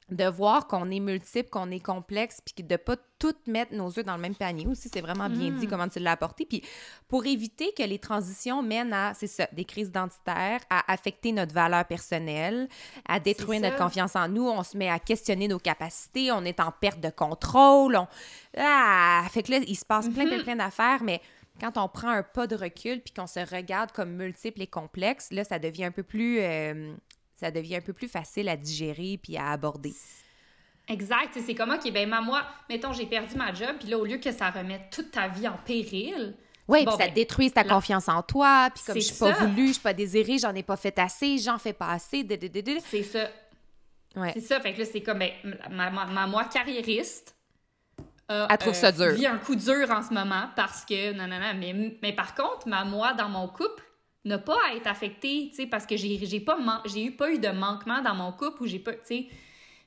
de voir qu'on est multiple, qu'on est complexe, puis de pas tout mettre nos œufs dans le même panier aussi. C'est vraiment bien dit mm. comment tu l'as apporté. Puis pour éviter que les transitions mènent à, c'est ça, des crises identitaires, à affecter notre valeur personnelle, à détruire notre confiance en nous, on se met à questionner nos capacités, on est en perte de contrôle. On... Ah! Fait que là, il se passe plein, plein, mm-hmm. plein d'affaires, mais quand on prend un pas de recul puis qu'on se regarde comme multiple et complexe, là, ça devient un peu plus euh, ça devient un peu plus facile à digérer puis à aborder. Exact. C'est comme, OK, ben moi, mettons, j'ai perdu ma job, puis là, au lieu que ça remette toute ta vie en péril, oui, ça ben, détruit ta confiance en toi, puis comme je suis pas voulu, je suis pas désirée, j'en ai pas fait assez, j'en fais pas assez, C'est ça. Ouais. C'est ça, fait que là, c'est comme, ben, ma, ma, moi carriériste, Elle trouve ça dur. vit un coup dur en ce moment parce que, non, non, non, mais, mais par contre, ma moi, dans mon couple, n'a pas à être affectée, tu sais, parce que j'ai, j'ai pas, j'ai eu pas eu de manquement dans mon couple ou j'ai pas, tu sais.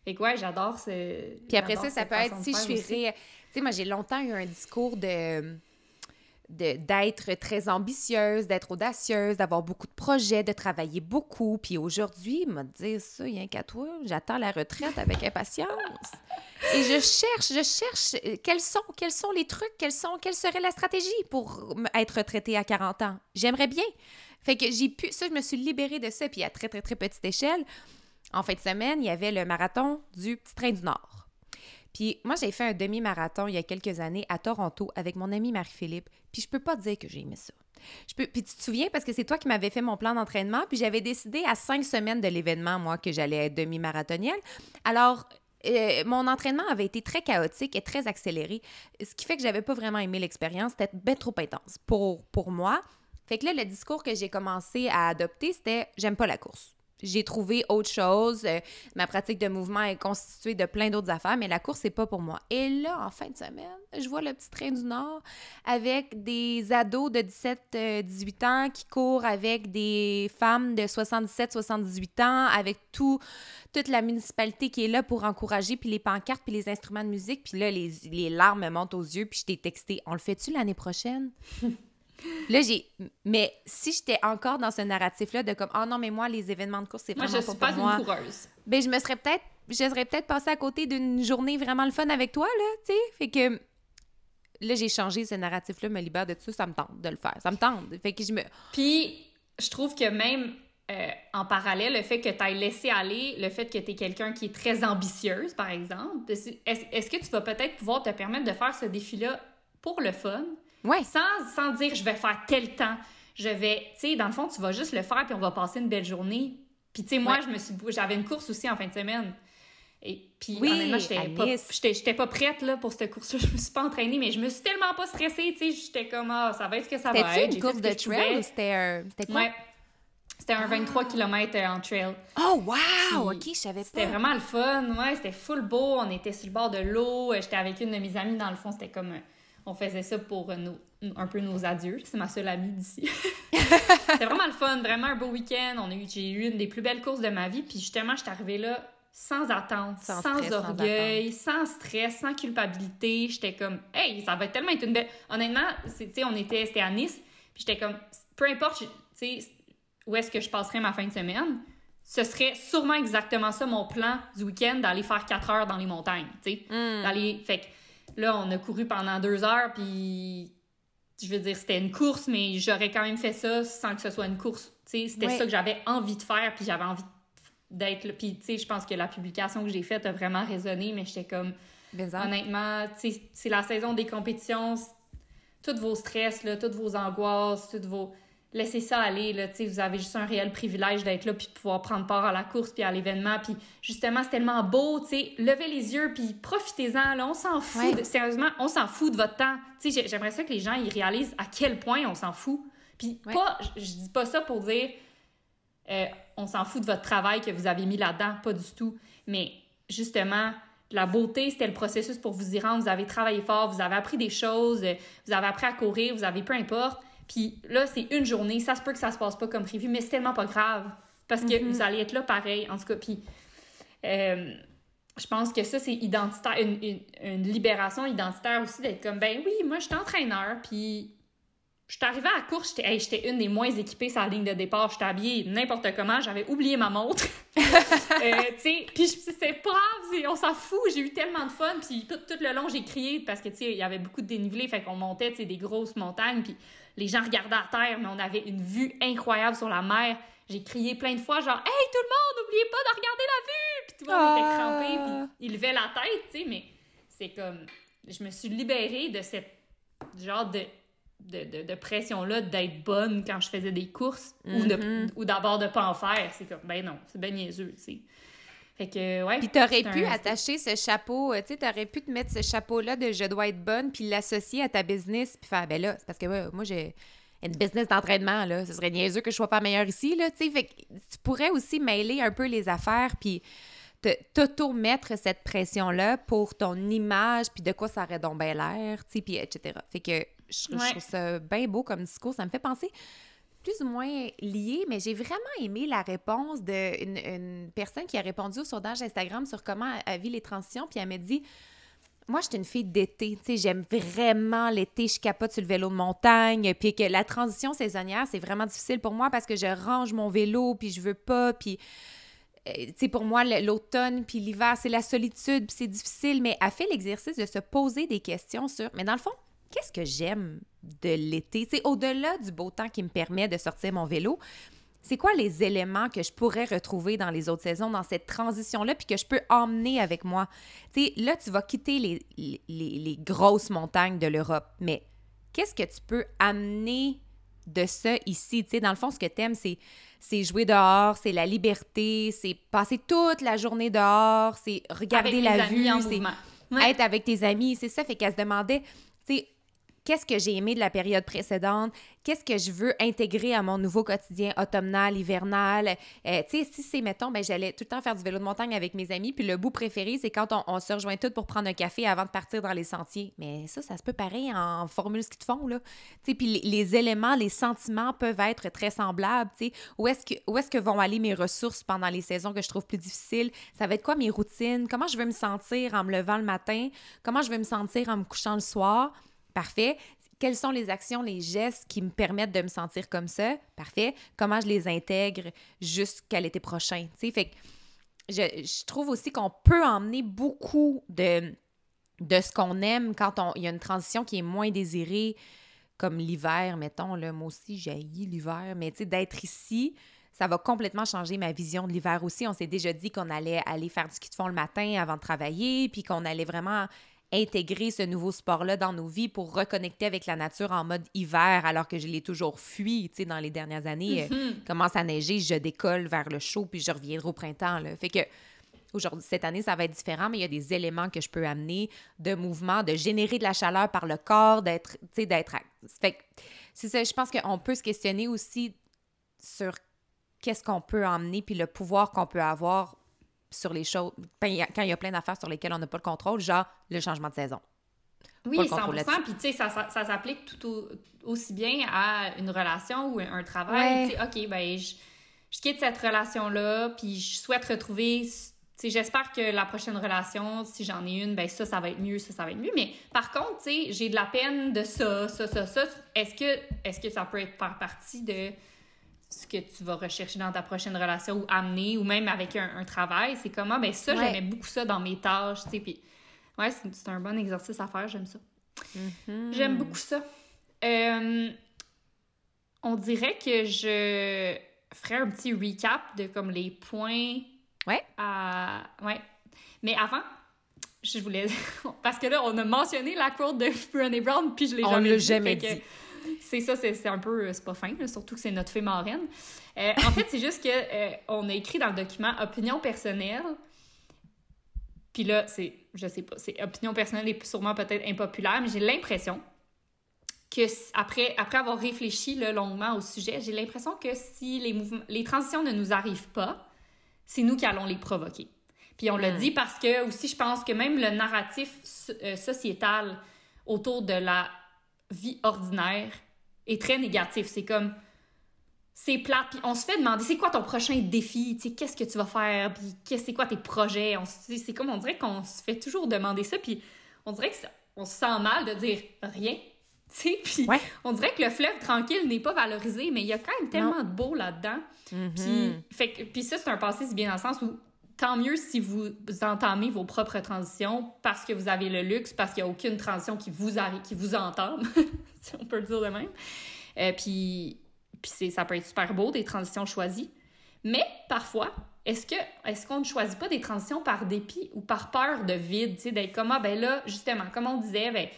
Fait que ouais, j'adore ce. Puis après ça, ça peut être si je suis. Tu sais, moi, j'ai longtemps eu un discours de d'être très ambitieuse, d'être audacieuse, d'avoir beaucoup de projets, de travailler beaucoup. Puis aujourd'hui, me dire ça, rien qu'à toi, j'attends la retraite avec impatience. Et je cherche, je cherche euh, quels sont, quels sont les trucs, quels sont, quelle serait la stratégie pour être retraitée à 40 ans? J'aimerais bien. Fait que j'ai pu, ça, je me suis libérée de ça. Puis à très, très, très petite échelle, en fin de semaine, il y avait le marathon du Petit Train du Nord. Puis moi, j'ai fait un demi-marathon il y a quelques années à Toronto avec mon ami Marie-Philippe. Puis je peux pas dire que j'ai aimé ça. Je peux... Puis tu te souviens, parce que c'est toi qui m'avais fait mon plan d'entraînement, puis j'avais décidé à cinq semaines de l'événement, moi, que j'allais être demi-marathonienne. Alors, euh, mon entraînement avait été très chaotique et très accéléré, ce qui fait que j'avais pas vraiment aimé l'expérience. C'était bien trop intense pour, pour moi. Fait que là, le discours que j'ai commencé à adopter, c'était j'aime pas la course. J'ai trouvé autre chose. Euh, ma pratique de mouvement est constituée de plein d'autres affaires, mais la course, c'est pas pour moi. Et là, en fin de semaine, je vois le petit train du Nord avec des ados de 17-18 euh, ans qui courent avec des femmes de 77-78 ans, avec tout, toute la municipalité qui est là pour encourager, puis les pancartes, puis les instruments de musique. Puis là, les, les larmes me montent aux yeux, puis je t'ai texté « On le fait-tu l'année prochaine? » Là, j'ai. Mais si j'étais encore dans ce narratif-là de comme, oh non, mais moi, les événements de course, c'est vraiment moi, je suis pas, une coureuse. Ben, je me serais peut-être. Je serais peut-être passée à côté d'une journée vraiment le fun avec toi, là, tu sais. Fait que. Là, j'ai changé ce narratif-là, me libère de tout ça, ça me tente de le faire. Ça me tente. Fait que je me. Puis, je trouve que même. Euh, en parallèle, le fait que tu aies laissé aller, le fait que tu es quelqu'un qui est très ambitieuse, par exemple, est-ce que tu vas peut-être pouvoir te permettre de faire ce défi-là pour le fun, Ouais. Sans, sans dire je vais faire tel temps. Je vais, tu sais, dans le fond, tu vas juste le faire puis on va passer une belle journée. Puis, tu sais, moi, je me suis, j'avais une course aussi en fin de semaine. Et puis, oui, honnêtement, j'étais pas, pas prête là, pour cette course-là. Je me suis pas entraînée, mais je me suis tellement pas stressée. Tu sais, j'étais comme, ah, ça va être ce que ça va être. C'était une course de trail c'était un. C'était quoi? Ouais. C'était un 23 ah. km en trail. Oh, wow! OK, je savais pas. C'était vraiment le fun. Ouais, c'était full beau. On était sur le bord de l'eau. J'étais avec une de mes amies. Dans le fond, c'était comme on faisait ça pour un peu nos adieux. C'est ma seule amie d'ici. C'était vraiment le fun, vraiment un beau week-end. On a eu, j'ai eu une des plus belles courses de ma vie. Puis justement, je suis arrivée là sans attente, sans, orgueil, sans, stress, sans culpabilité. J'étais comme, hey, ça va tellement être une belle. Honnêtement, tu on était, c'était à Nice. Puis j'étais comme, peu importe, tu sais, où est-ce que je passerais ma fin de semaine, ce serait sûrement exactement ça mon plan du week-end d'aller faire quatre heures dans les montagnes, tu sais. Hmm. D'aller, fait Là, on a couru pendant deux heures, puis je veux dire, c'était une course, mais j'aurais quand même fait ça sans que ce soit une course. C'était ça que j'avais envie de faire, puis j'avais envie d'être là. Puis, tu sais, je pense que la publication que j'ai faite a vraiment résonné, mais j'étais comme... Honnêtement, c'est la saison des compétitions, tous vos stress, là, toutes vos angoisses, toutes vos laissez ça aller. Là, vous avez juste un réel privilège d'être là puis de pouvoir prendre part à la course puis à l'événement. Puis justement, c'est tellement beau. Levez les yeux puis profitez-en. on s'en fout. sérieusement, on s'en fout de votre temps. J'aimerais ça que les gens ils réalisent à quel point on s'en fout. Puis pas, je, dis pas ça pour dire euh, on s'en fout de votre travail que vous avez mis là-dedans. Pas du tout. Mais justement, la beauté, c'était le processus pour vous y rendre. Vous avez travaillé fort, vous avez appris des choses, vous avez appris à courir, vous avez peu importe. Puis là, c'est une journée. Ça se peut que ça se passe pas comme prévu, mais c'est tellement pas grave. Parce que mhm. vous allez être là pareil. En tout cas, puis euh, je pense que ça, c'est identitaire, une, libération identitaire aussi, d'être comme, ben oui, moi, je suis entraîneur, puis je suis arrivée à la course, j'étais une des moins équipées sur la ligne de départ. J'étais habillée n'importe comment, j'avais oublié ma montre. euh, puis c'est pas grave, on s'en fout. J'ai eu tellement de fun. Puis tout, tout le long, j'ai crié parce que il y avait beaucoup de dénivelé. Fait qu'on montait des grosses montagnes. Puis les gens regardaient à terre, mais on avait une vue incroyable sur la mer. J'ai crié plein de fois, genre Hey, tout le monde, n'oubliez pas de regarder la vue! Puis tout le monde était crampé, puis il levait la tête, tu sais, mais c'est comme. Je me suis libérée de cette genre de de, de, pression-là d'être bonne quand je faisais des courses mm-hmm. ou d'abord de pas en faire. C'est comme, ben non, c'est ben niaiseux, tu sais. Fait que, ouais. Puis t'aurais pu attacher ce chapeau, euh, tu sais, t'aurais pu te mettre ce chapeau-là de je dois être bonne, puis l'associer à ta business, puis faire, ben là, c'est parce que moi, j'ai une business d'entraînement, là. Ce serait niaiseux que je sois pas meilleure ici, là, tu sais. Fait que tu pourrais aussi mêler un peu les affaires, puis t'auto-mettre cette pression-là pour ton image, puis de quoi ça aurait donc bien l'air, tu sais, puis etc. Fait que je, trouve ça bien beau comme discours. Ça me fait penser plus ou moins lié, mais j'ai vraiment aimé la réponse d'une une personne qui a répondu au sondage Instagram sur comment elle vit les transitions, puis elle m'a dit moi, je suis une fille d'été. Tu sais, j'aime vraiment l'été. Je capote sur le vélo de montagne. Puis que la transition saisonnière, c'est vraiment difficile pour moi parce que je range mon vélo, puis je veux pas. Puis, euh, tu sais, pour moi, l'automne puis l'hiver, c'est la solitude, puis c'est difficile. Mais elle fait l'exercice de se poser des questions sur. Mais dans le fond, qu'est-ce que j'aime de l'été? C'est au-delà du beau temps qui me permet de sortir mon vélo. C'est quoi les éléments que je pourrais retrouver dans les autres saisons, dans cette transition-là, puis que je peux emmener avec moi? Tu sais, là, tu vas quitter les, les, grosses montagnes de l'Europe, mais qu'est-ce que tu peux amener de ça ici? Tu sais, dans le fond, ce que tu aimes, c'est c'est jouer dehors, c'est la liberté, c'est passer toute la journée dehors, c'est regarder la vue, c'est être avec tes amis, c'est ça. Fait qu'elle se demandait, tu sais, qu'est-ce que j'ai aimé de la période précédente, qu'est-ce que je veux intégrer à mon nouveau quotidien automnal, hivernal. Euh, tu sais, si c'est, mettons, ben, j'allais tout le temps faire du vélo de montagne avec mes amis, puis le bout préféré, c'est quand on, se rejoint toutes pour prendre un café avant de partir dans les sentiers. Mais ça, ça se peut pareil en formule qu'ils te font, là. Tu sais, puis les, éléments, les sentiments peuvent être très semblables, tu sais. Où est-ce que, que vont aller mes ressources pendant les saisons que je trouve plus difficiles? Ça va être quoi mes routines? Comment je veux me sentir en me levant le matin? Comment je veux me sentir en me couchant le soir? Parfait. Quelles sont les actions, les gestes qui me permettent de me sentir comme ça? Parfait. Comment je les intègre jusqu'à l'été prochain? sais, fait que je, trouve aussi qu'on peut emmener beaucoup de, de ce qu'on aime quand il y a une transition qui est moins désirée, comme l'hiver, mettons. Là, moi aussi, j'ai l'hiver, mais tu d'être ici, ça va complètement changer ma vision de l'hiver aussi. On s'est déjà dit qu'on allait aller faire du ski de fond le matin avant de travailler, puis qu'on allait vraiment intégrer ce nouveau sport-là dans nos vies pour reconnecter avec la nature en mode hiver, alors que je l'ai toujours fui, tu sais, dans les dernières années. Euh, mhm. commence à neiger, je décolle vers le chaud, puis je reviendrai au printemps. Là. Fait que aujourd'hui, cette année, ça va être différent, mais il y a des éléments que je peux amener de mouvement, de générer de la chaleur par le corps, d'être, tu sais, d'être... Fait que c'est ça, je pense qu'on peut se questionner aussi sur qu'est-ce qu'on peut emmener, puis le pouvoir qu'on peut avoir sur les choses, quand il y a plein d'affaires sur lesquelles on n'a pas le contrôle, genre le changement de saison. Oui, 100%. Puis, tu sais, ça, ça, s'applique tout aussi bien à une relation ou un travail. Tu sais, OK, ben, je, je, quitte cette relation-là, puis je souhaite retrouver. Tu sais, j'espère que la prochaine relation, si j'en ai une, ben ça, ça va être mieux, ça, ça va être mieux. Mais par contre, tu sais, j'ai de la peine de ça, ça, ça, ça. Est-ce que, est-ce que ça peut être faire partie de ce que tu vas rechercher dans ta prochaine relation ou amener, ou même avec un, travail, c'est comment, ben ça, j'aimais beaucoup ça dans mes tâches, tu sais, puis ouais, c'est un bon exercice à faire, j'aime ça. Mm-hmm. J'aime beaucoup ça. Euh, on dirait que je ferais un petit recap de comme les points. Ouais. À... Ouais. Mais avant, je voulais. Parce que là, on a mentionné la quote de Brené Brown, puis je l'ai jamais dit. Jamais dit c'est ça, c'est un peu, c'est pas fin, surtout que c'est notre fée marraine. Euh, en fait, c'est juste que euh, on a écrit dans le document opinion personnelle. Puis là, c'est, je sais pas, c'est opinion personnelle et sûrement peut-être impopulaire, mais j'ai l'impression que après, après avoir réfléchi longuement au sujet, j'ai l'impression que si les mouvements, les transitions ne nous arrivent pas, c'est nous qui allons les provoquer. Puis on le hmm. dit parce que aussi, je pense que même le narratif euh, sociétal autour de la vie ordinaire est très négatif. C'est comme c'est plate, puis on se fait demander c'est quoi ton prochain défi, qu'est-ce que tu vas faire, puis c'est quoi tes projets? C'est comme on dirait qu'on se fait toujours demander ça, puis on dirait que on se sent mal de dire rien. sais, puis on dirait que le fleuve tranquille n'est pas valorisé, mais il y a quand même tellement de beau là-dedans. Mm-hmm. Puis, fait, puis ça, c'est un passé, c'est bien dans le sens où tant mieux si vous entamez vos propres transitions parce que vous avez le luxe, parce qu'il n'y a aucune transition qui vous arrive, qui vous entame, si on peut le dire de même. Euh, puis, puis ça peut être super beau, des transitions choisies. Mais parfois, est-ce que est-ce qu'on ne choisit pas des transitions par dépit ou par peur de vide, d'être comme ah ben là justement, comme on disait, ben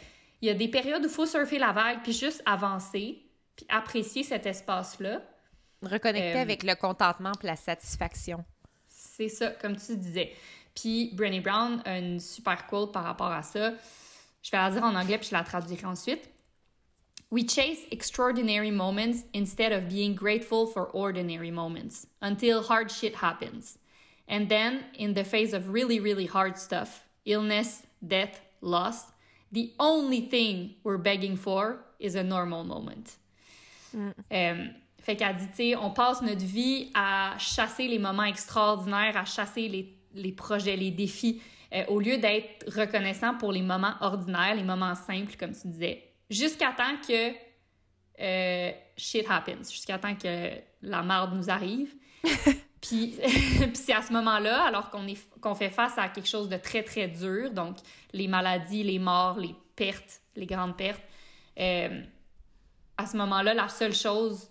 il y a des périodes où il faut surfer la vague puis juste avancer puis apprécier cet espace-là. Reconnecter euh, avec le contentement et la satisfaction. C'est ça, comme tu disais. Puis Brené Brown a une super quote par rapport à ça. Je vais la dire en anglais puis je la traduirai ensuite. We chase extraordinary moments instead of being grateful for ordinary moments until hard shit happens. And then, in the face of really, really hard stuff illness, death, loss the only thing we're begging for is a normal moment. Mm. Um, fait qu'elle dit, tu sais, on passe notre vie à chasser les moments extraordinaires, à chasser les, les projets, les défis, euh, au lieu d'être reconnaissant pour les moments ordinaires, les moments simples, comme tu disais jusqu'à temps que euh, shit happens, jusqu'à temps que la merde nous arrive. puis, puis c'est à ce moment-là, alors qu'on est qu'on fait face à quelque chose de très très dur, donc les maladies, les morts, les pertes, les grandes pertes. Euh, à ce moment-là, la seule chose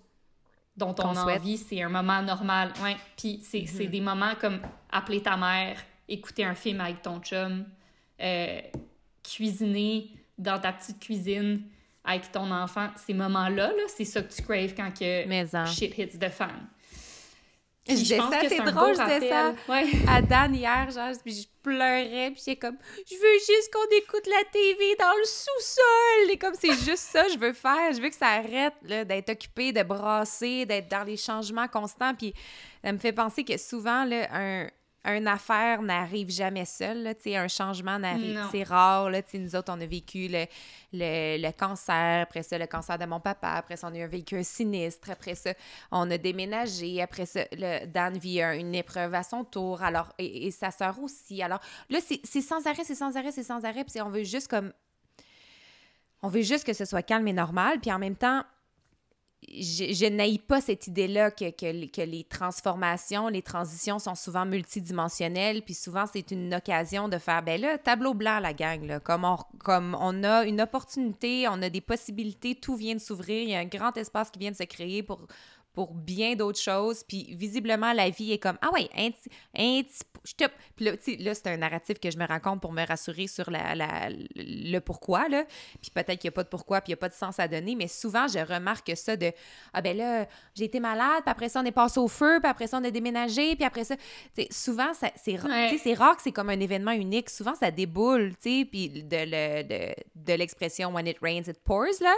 dont on, a envie, c'est un moment normal. Ouais. Puis c'est mm-hmm. des moments comme appeler ta mère, écouter un film avec ton chum, euh, cuisiner, dans ta petite cuisine avec ton enfant, ces moments-là, -là, c'est ça que tu craves quand que shit hits the fan. Je disais ça, c'est drôle, je disais ça à Dan hier, genre, puis je pleurais, puis j'étais comme, je veux juste qu'on écoute la TV dans le sous-sol, et comme c'est juste ça je veux faire, je veux que ça arrête d'être occupé, de brasser, d'être dans les changements constants, puis ça me fait penser que souvent, là, un, une affaire n'arrive jamais seule. un changement n'arrive. C'est rare. Là, nous autres, on a vécu le, le, cancer, après ça, le cancer de mon papa. Après ça, on a vécu un sinistre. Après ça, on a déménagé. Après ça, le, Dan vit une épreuve à son tour. Alors, et, sa sœur aussi. Alors là, c'est sans arrêt, c'est sans arrêt, c'est sans arrêt. Puis on veut juste comme. On veut juste que ce soit calme et normal. Puis en même temps, je, je n'aille pas cette idée-là que, que, les transformations, les transitions sont souvent multidimensionnelles, puis souvent c'est une occasion de faire, ben là, tableau blanc, la gang, comme, on, comme on a une opportunité, on a des possibilités, tout vient de s'ouvrir, il y a un grand espace qui vient de se créer pour pour bien d'autres choses. Puis visiblement, la vie est comme Ah ouais, un petit. Un petit puis là, là c'est un narratif que je me raconte pour me rassurer sur la, la le pourquoi. Là. Puis peut-être qu'il n'y a pas de pourquoi, puis il n'y a pas de sens à donner. Mais souvent, je remarque ça de Ah ben là, j'ai été malade, puis après ça, on est passé au feu, puis après ça, on a déménagé, puis après ça. souvent, c'est c'est rare que c'est comme un événement unique. Souvent, ça déboule, tu sais, puis de, de, de l'expression When it rains, it pours, là.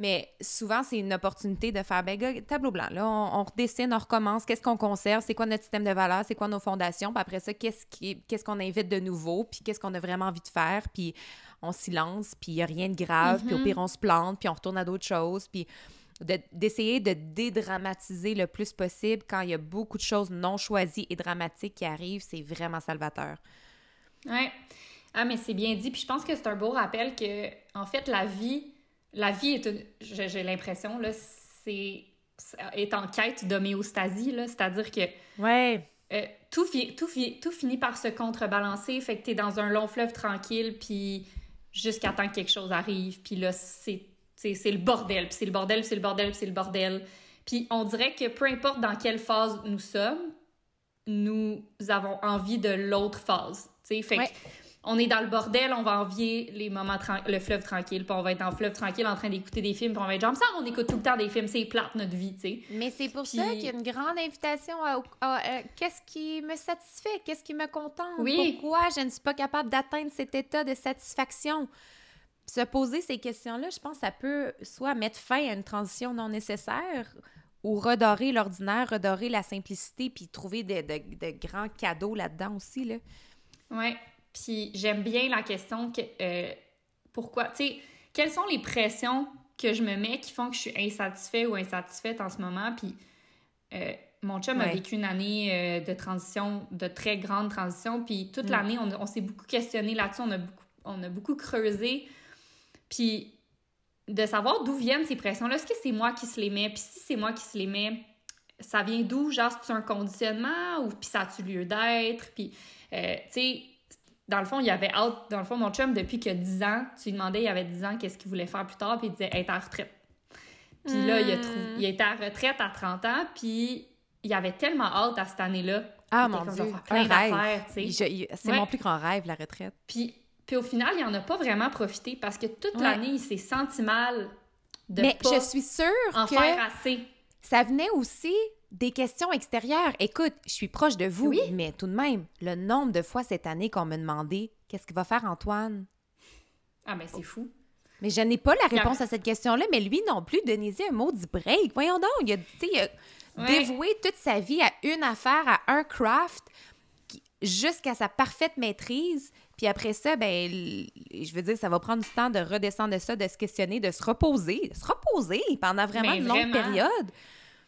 Mais souvent, c'est une opportunité de faire, ben, tableau blanc. Là, on, redessine, on recommence. Qu'est-ce qu'on conserve? C'est quoi notre système de valeurs? C'est quoi nos fondations? Puis après ça, qu'est-ce qu'on invite de nouveau? Puis qu'est-ce qu'on a vraiment envie de faire? Puis on s'y lance, puis il n'y a rien de grave. Puis au mm-hmm. pire, on se plante, puis on retourne à d'autres choses. Puis d'essayer de, dédramatiser le plus possible quand il y a beaucoup de choses non choisies et dramatiques qui arrivent, c'est vraiment salvateur. Oui. Ah, mais c'est bien dit. Puis je pense que c'est un beau rappel que, en fait, la vie la vie est, j'ai l'impression, là, c'est est en quête d'homéostasie, là, c'est-à-dire que ouais. Euh, tout, tout, tout finit par se contrebalancer, fait que t'es dans un long fleuve tranquille, puis jusqu'à temps que quelque chose arrive, puis là, c'est le bordel, puis c'est le bordel, c'est le bordel, c'est le bordel. Puis on dirait que peu importe dans quelle phase nous sommes, nous avons envie de l'autre phase, tu sais, fait que on est dans le bordel, on va envier les moments le fleuve tranquille, puis on va être en fleuve tranquille en train d'écouter des films, puis on va être genre ça, on écoute tout le temps des films, c'est plate notre vie, tu sais. Mais c'est pour ça qu'il y a une grande invitation à, euh, qu'est-ce qui me satisfait, qu'est-ce qui me contente, oui. pourquoi je ne suis pas capable d'atteindre cet état de satisfaction? Se poser ces questions-là, je pense que ça peut soit mettre fin à une transition non nécessaire ou redorer l'ordinaire, redorer la simplicité, puis trouver de, de grands cadeaux là-dedans aussi, là. Ouais, puis j'aime bien la question que euh, pourquoi, tu sais, quelles sont les pressions que je me mets qui font que je suis insatisfait ou insatisfaite en ce moment? Puis euh, mon chum a vécu une année euh, de transition, de très grande transition. Puis toute mm. l'année, on, s'est beaucoup questionné là-dessus, on a beaucoup, on a beaucoup creusé. Puis de savoir d'où viennent ces pressions-là. Est-ce que c'est moi qui se les mets? Puis si c'est moi qui se les mets, ça vient d'où? Genre, c'est un conditionnement ou puis ça a-tu lieu d'être? Puis, euh, tu sais, dans le fond, il y avait hâte. Dans le fond, mon chum, depuis que 10 ans, tu lui demandais, il avait 10 ans, qu'est-ce qu'il voulait faire plus tard, puis il disait être en retraite. Puis là, il, a il était à retraite à 30 ans, puis il avait tellement hâte à cette année-là. Ah, mon Dieu, plein d'affaires, tu sais. C'est mon plus grand rêve, la retraite. Puis, puis au final, il en a pas vraiment profité parce que toute l'année, il s'est senti mal de Mais je suis sûre en que faire assez. Ça venait aussi des questions extérieures. Écoute, je suis proche de vous, mais tout de même, le nombre de fois cette année qu'on me demandait qu'est-ce qu'il va faire Antoine? Ah, mais c'est fou. Mais je n'ai pas la réponse à cette question-là, mais lui non plus, donnez-y un mot du break. Voyons donc, il a, il a dévoué toute sa vie à une affaire, à un craft, jusqu'à sa parfaite maîtrise. Puis après ça, ben, je veux dire, ça va prendre du temps de redescendre de ça, de se questionner, de se reposer, de se reposer pendant vraiment une longue période.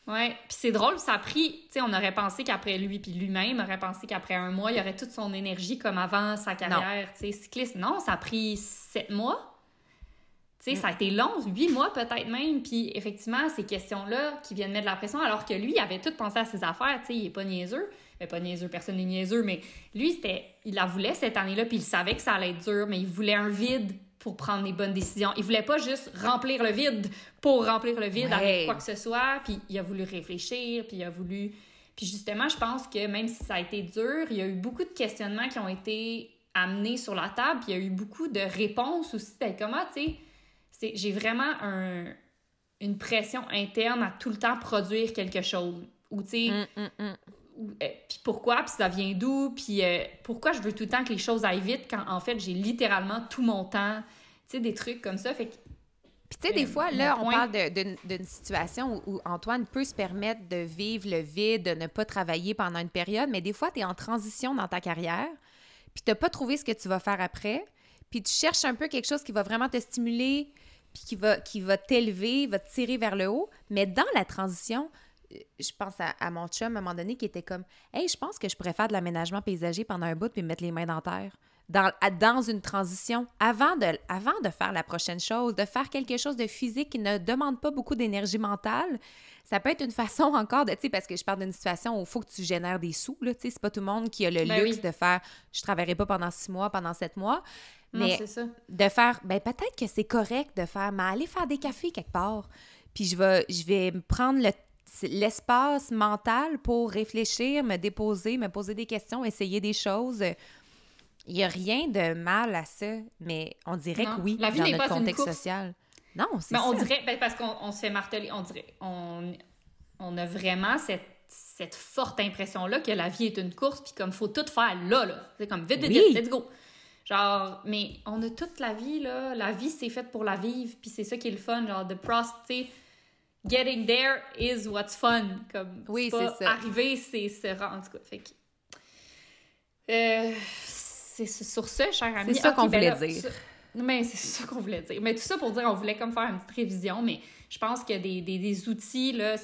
Oui, puis c'est drôle, ça a pris, tu sais, on aurait pensé qu'après lui, puis lui-même aurait pensé qu'après un mois, il aurait toute son énergie comme avant sa carrière, tu sais, cycliste. Non, ça a pris sept mois. Tu sais, ça a mm. été long, huit mois peut-être même. Puis effectivement, ces questions-là qui viennent mettre de la pression, alors que lui, il avait tout pensé à ses affaires, tu sais, il est pas niaiseux. Mais pas niaiseux, personne n'est niaiseux, mais lui, c'était, il la voulait cette année-là, puis il savait que ça allait être dur, mais il voulait un vide pour prendre les bonnes décisions. Il voulait pas juste remplir le vide pour remplir le vide avec quoi que ce soit, puis il a voulu réfléchir, puis il a voulu... Puis justement, je pense que même si ça a été dur, il y a eu beaucoup de questionnements qui ont été amenés sur la table, puis il y a eu beaucoup de réponses aussi. C'était comment, tu sais, j'ai vraiment un, une pression interne à tout le temps produire quelque chose. Ou, tu sais, mm, mm, mm. Euh, puis pourquoi, puis ça vient d'où, puis euh, pourquoi je veux tout le temps que les choses aillent vite quand en fait j'ai littéralement tout mon temps, tu sais, des trucs comme ça. Fait que, puis tu sais, des euh, fois, là, on parle d'une situation où, Antoine peut se permettre de vivre le vide, de ne pas travailler pendant une période, mais des fois, tu es en transition dans ta carrière, puis tu pas trouvé ce que tu vas faire après, puis tu cherches un peu quelque chose qui va vraiment te stimuler, puis qui va, qui va t'élever, va te tirer vers le haut, mais dans la transition, je pense à, mon chum à un moment donné qui était comme Hey, je pense que je pourrais faire de l'aménagement paysager pendant un bout puis mettre les mains dans terre. Dans, dans une transition, avant de, avant de faire la prochaine chose, de faire quelque chose de physique qui ne demande pas beaucoup d'énergie mentale, ça peut être une façon encore de, tu sais, parce que je parle d'une situation où il faut que tu génères des sous, là, tu sais, c'est pas tout le monde qui a le ben luxe de faire, je travaillerai pas pendant six mois, pendant sept mois, mais de faire, ben peut-être que c'est correct de faire, mais aller faire des cafés quelque part, puis je vais, je vais prendre le l'espace mental pour réfléchir, me déposer, me poser des questions, essayer des choses. Il n'y a rien de mal à ça, mais on dirait que oui, la vie dans notre pas contexte social. Non, c'est ça. On dirait, ben, parce qu'on se fait marteler, on dirait, on, on a vraiment cette, cette forte impression-là que la vie est une course, puis comme faut tout faire là, là. C'est comme vite, vite, vite, let's go. Genre, mais on a toute la vie, là. La vie, c'est faite pour la vivre, puis c'est ça qui est le fun, genre, de prostituer getting there is what's fun. Comme, oui, c'est ça. Arriver, c'est se rendre. En tout cas, fait que. Euh, c'est sur ça, cher ami. C'est ça qu'on ben voulait dire. mais c'est ça qu'on voulait dire. Mais tout ça pour dire, on voulait comme faire une petite révision, mais je pense que des, des, des outils, là,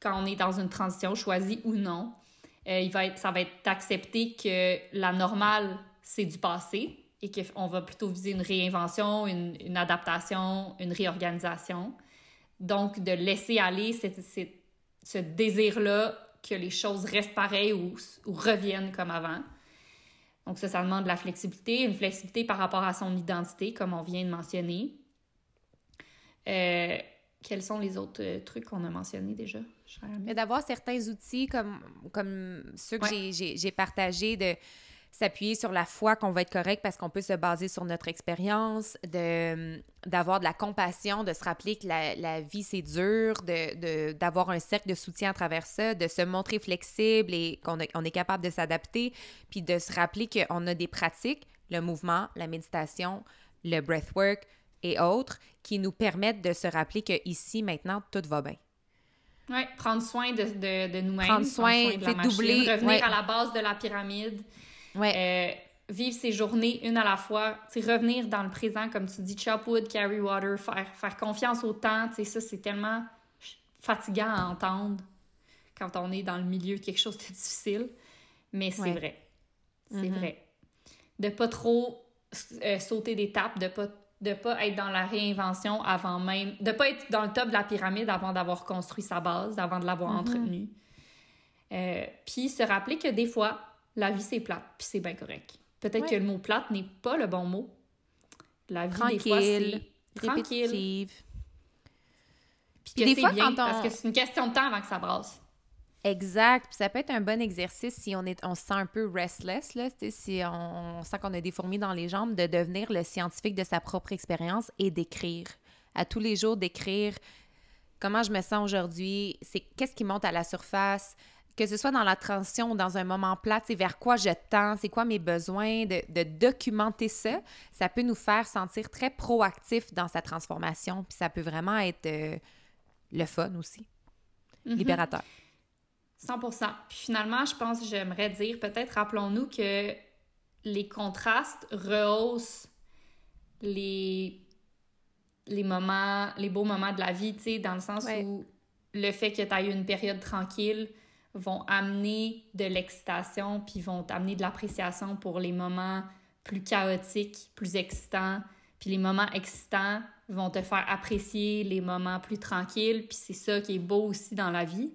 quand on est dans une transition choisie ou non, euh, il va être, ça va être accepté que la normale, c'est du passé et qu'on va plutôt viser une réinvention, une, une adaptation, une réorganisation. Donc, de laisser aller ce désir-là que les choses restent pareilles ou, reviennent comme avant. Donc, ça, ça demande de la flexibilité, une flexibilité par rapport à son identité, comme on vient de mentionner. Euh, quels sont les autres euh, trucs qu'on a mentionnés déjà? D'avoir certains outils comme, comme ceux que j'ai partagés de s'appuyer sur la foi qu'on va être correct parce qu'on peut se baser sur notre expérience, de d'avoir de la compassion, de se rappeler que la, la vie c'est dur, de d'avoir un cercle de soutien à travers ça, de se montrer flexible et qu'on on est capable de s'adapter, puis de se rappeler qu'on a des pratiques, le mouvement, la méditation, le breathwork et autres qui nous permettent de se rappeler que ici maintenant tout va bien. Oui, prendre soin de, de, de nous-mêmes. Prendre soin, de la doubler. Revenir à la base de la pyramide. Ouais. Euh, vivre ces journées une à la fois, revenir dans le présent, comme tu dis, chop wood, carry water, faire, faire confiance au temps, ça, c'est tellement fatigant à entendre quand on est dans le milieu de quelque chose de difficile. Mais c'est vrai. C'est mm-hmm. vrai. De pas trop euh, sauter d'étapes, de pas de pas être dans la réinvention avant même, de pas être dans le top de la pyramide avant d'avoir construit sa base, avant de l'avoir Mhm. entretenue. Euh, puis se rappeler que des fois, la vie c'est plate, puis c'est bien correct. Peut-être Ouais. que le mot plate n'est pas le bon mot. La vie des fois Tranquille, tranquille, Répétitive. puis Puis que des fois, bien quand on- parce que c'est une question de temps avant que ça brasse. Exact. Puis ça peut être un bon exercice si on, est, on se sent un peu restless, là, si on, on sent qu'on a des fourmis dans les jambes, de devenir le scientifique de sa propre expérience et d'écrire. À tous les jours, d'écrire comment je me sens aujourd'hui, c'est qu'est-ce qui monte à la surface, que ce soit dans la transition ou dans un moment plat, c'est vers quoi je tends, c'est quoi mes besoins, de, de documenter ça, ça peut nous faire sentir très proactif dans sa transformation, puis ça peut vraiment être euh, le fun aussi, Mhm. libérateur. 100% Puis finalement, je pense que j'aimerais dire, peut-être rappelons-nous que les contrastes rehaussent les, les moments, les beaux moments de la vie, tu sais, dans le sens Ouais. où le fait que tu aies eu une période tranquille vont amener de l'excitation, puis vont t'amener de l'appréciation pour les moments plus chaotiques, plus excitants. Puis les moments excitants vont te faire apprécier les moments plus tranquilles, puis c'est ça qui est beau aussi dans la vie.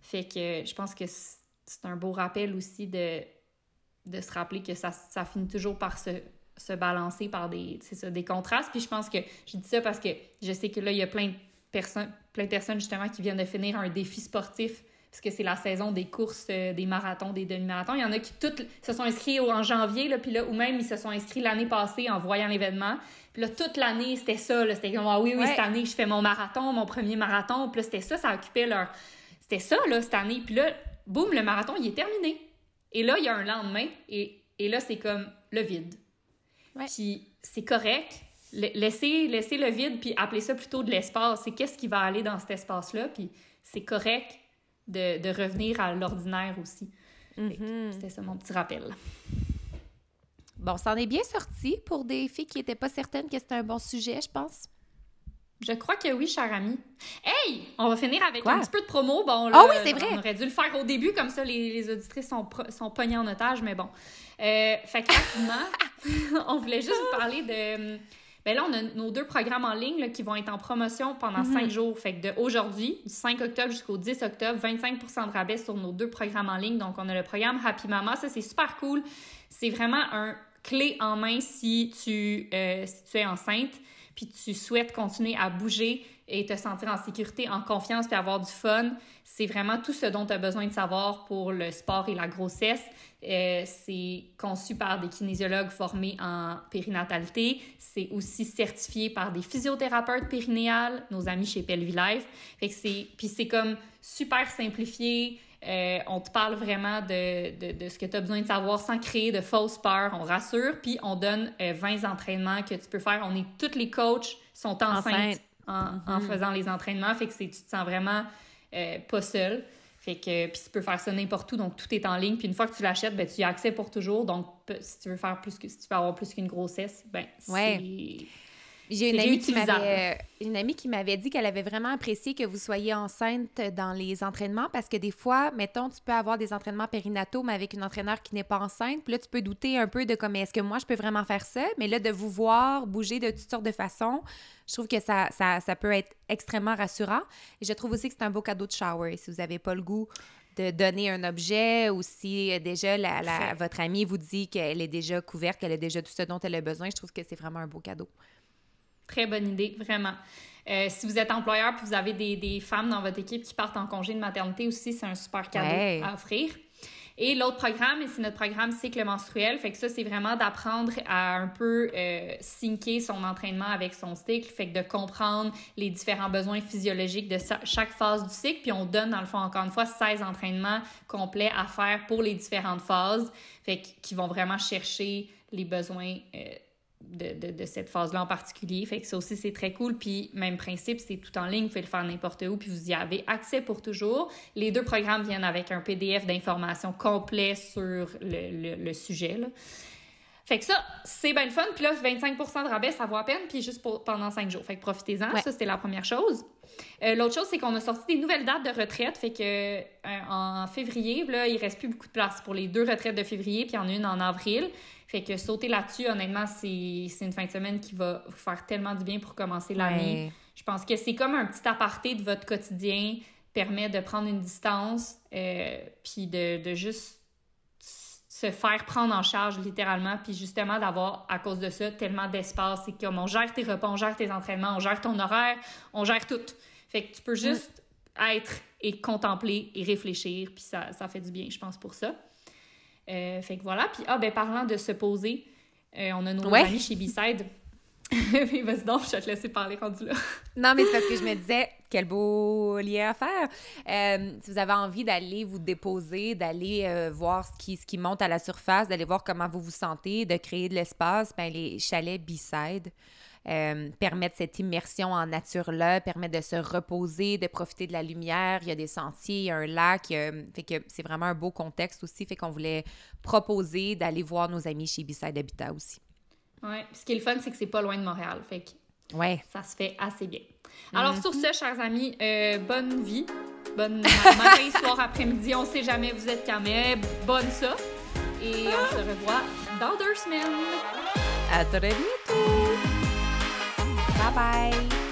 Fait que je pense que c'est un beau rappel aussi de, de se rappeler que ça, ça finit toujours par se, se balancer par des, ça, des contrastes. Puis je pense que je dis ça parce que je sais que là, il y a plein de personnes, plein de personnes justement qui viennent de finir un défi sportif parce que c'est la saison des courses, euh, des marathons, des demi-marathons. Il y en a qui toutes se sont inscrits en janvier, là, puis là, ou même ils se sont inscrits l'année passée en voyant l'événement. Puis là, toute l'année, c'était ça. C'était comme, ah oui, oui, Ouais. cette année, je fais mon marathon, mon premier marathon. Puis là, c'était ça, ça occupait leur... C'était ça, là, cette année. Puis là, boum, le marathon, il est terminé. Et là, il y a un lendemain, et, et là, c'est comme le vide. Ouais. Puis c'est correct. La- Laissez, laissez le vide, puis appelez ça plutôt de l'espace. C'est qu'est-ce qui va aller dans cet espace-là, puis c'est correct de, de revenir à l'ordinaire aussi. Mhm. C'était ça mon petit rappel. Bon, ça en est bien sorti pour des filles qui n'étaient pas certaines que c'était un bon sujet, je pense. Je crois que oui, cher ami. Hey! On va finir avec Quoi? un petit peu de promo. Bon, Ah là, oui, c'est vrai. On aurait dû le faire au début, comme ça, les, les auditrices sont, sont pognées en otage, mais bon. Euh, fait que rapidement, on voulait juste vous parler de... Ben là, on a nos deux programmes en ligne là, qui vont être en promotion pendant Mhm. cinq jours. Fait que de aujourd'hui, du 5 octobre jusqu'au 10 octobre, 25% de rabais sur nos deux programmes en ligne. Donc, on a le programme Happy Mama. Ça, c'est super cool. C'est vraiment un clé en main si tu, euh, si tu es enceinte puis tu souhaites continuer à bouger et te sentir en sécurité, en confiance, puis avoir du fun, c'est vraiment tout ce dont tu as besoin de savoir pour le sport et la grossesse. Euh, c'est conçu par des kinésiologues formés en périnatalité. C'est aussi certifié par des physiothérapeutes périnéales, nos amis chez Pelvilife. Fait que c'est... Puis c'est comme super simplifié. Euh, on te parle vraiment de, de, de ce que tu as besoin de savoir sans créer de fausses peurs. On rassure, puis on donne euh, 20 entraînements que tu peux faire. On est tous les coachs sont enceintes Enceinte. En, en faisant les entraînements, fait que tu te sens vraiment euh, pas seul. Fait que puis tu peux faire ça n'importe où, donc tout est en ligne. Puis une fois que tu l'achètes, ben tu y as accès pour toujours. Donc si tu veux faire plus que si tu veux avoir plus qu'une grossesse, ben Ouais. c'est J'ai une amie qui m'avait une amie qui m'avait dit qu'elle avait vraiment apprécié que vous soyez enceinte dans les entraînements parce que des fois, mettons, tu peux avoir des entraînements périnataux mais avec une entraîneur qui n'est pas enceinte, puis là tu peux douter un peu de comme est-ce que moi je peux vraiment faire ça, mais là de vous voir bouger de toutes sortes de façons, je trouve que ça, ça, ça peut être extrêmement rassurant. Et je trouve aussi que c'est un beau cadeau de shower si vous n'avez pas le goût de donner un objet ou si euh, déjà la, votre amie vous dit qu'elle est déjà couverte, qu'elle a déjà tout ce dont elle a besoin, je trouve que c'est vraiment un beau cadeau. Très bonne idée, vraiment. Euh, si vous êtes employeur puis vous avez des, des femmes dans votre équipe qui partent en congé de maternité aussi, c'est un super cadeau à offrir. Et l'autre programme, c'est notre programme cycle menstruel. Fait que ça, c'est vraiment d'apprendre à un peu euh, syncer son entraînement avec son cycle. Fait que de comprendre les différents besoins physiologiques de chaque phase du cycle. Puis on donne, dans le fond, encore une fois, 16 entraînements complets à faire pour les différentes phases. Fait que- qui vont vraiment chercher les besoins euh, de, de, de cette phase-là en particulier. Fait que ça aussi, c'est très cool. Puis, même principe, c'est tout en ligne. Vous pouvez le faire n'importe où, puis vous y avez accès pour toujours. Les deux programmes viennent avec un PDF d'informations complet sur le, le, le sujet. Là. Fait que ça, c'est bien le fun. Puis là, 25% de rabais, ça vaut à peine, puis juste pour- pendant 5 jours. Fait que profitez-en. Ouais. Ça, c'était la première chose. Euh, l'autre chose, c'est qu'on a sorti des nouvelles dates de retraite. Fait que en février, là, il reste plus beaucoup de place pour les deux retraites de février, puis il y en a une en avril. Fait que sauter là-dessus, honnêtement, c'est une fin de semaine qui va vous faire tellement du bien pour commencer l'année. Je pense que c'est comme un petit aparté de votre quotidien, permet de prendre une distance, puis de, de juste se faire prendre en charge littéralement, puis justement d'avoir, à cause de ça, tellement d'espace. C'est comme on gère tes repas, on gère tes entraînements, on gère ton horaire, on gère tout. Fait que tu peux juste être et contempler et réfléchir, puis ça, ça fait du bien, je pense, pour ça. Euh, fait que voilà. Puis, ah, ben, parlant de se poser, euh, on a nos amis chez B-Side mais vas-y donc, je vais te laisser parler rendu là. non, mais c'est parce que je me disais, quel beau lien à faire. Euh, si vous avez envie d'aller vous déposer, d'aller euh, voir ce qui, ce qui monte à la surface, d'aller voir comment vous vous sentez, de créer de l'espace, ben les chalets B-Side euh, permettent cette immersion en nature-là, permettent de se reposer, de profiter de la lumière. Il y a des sentiers, il y a un lac. fait que c'est vraiment un beau contexte aussi. Fait qu'on voulait proposer d'aller voir nos amis chez B-Side Habitat aussi. Oui. Ce qui est le fun, c'est que c'est pas loin de Montréal. Fait que ouais. ça se fait assez bien. Alors, sur ce, chers amis, euh, bonne vie. Bonne matin, soir, après-midi. On sait jamais vous êtes quand même. Bonne ça. Et on se revoit dans deux semaines. À très bientôt. 拜拜。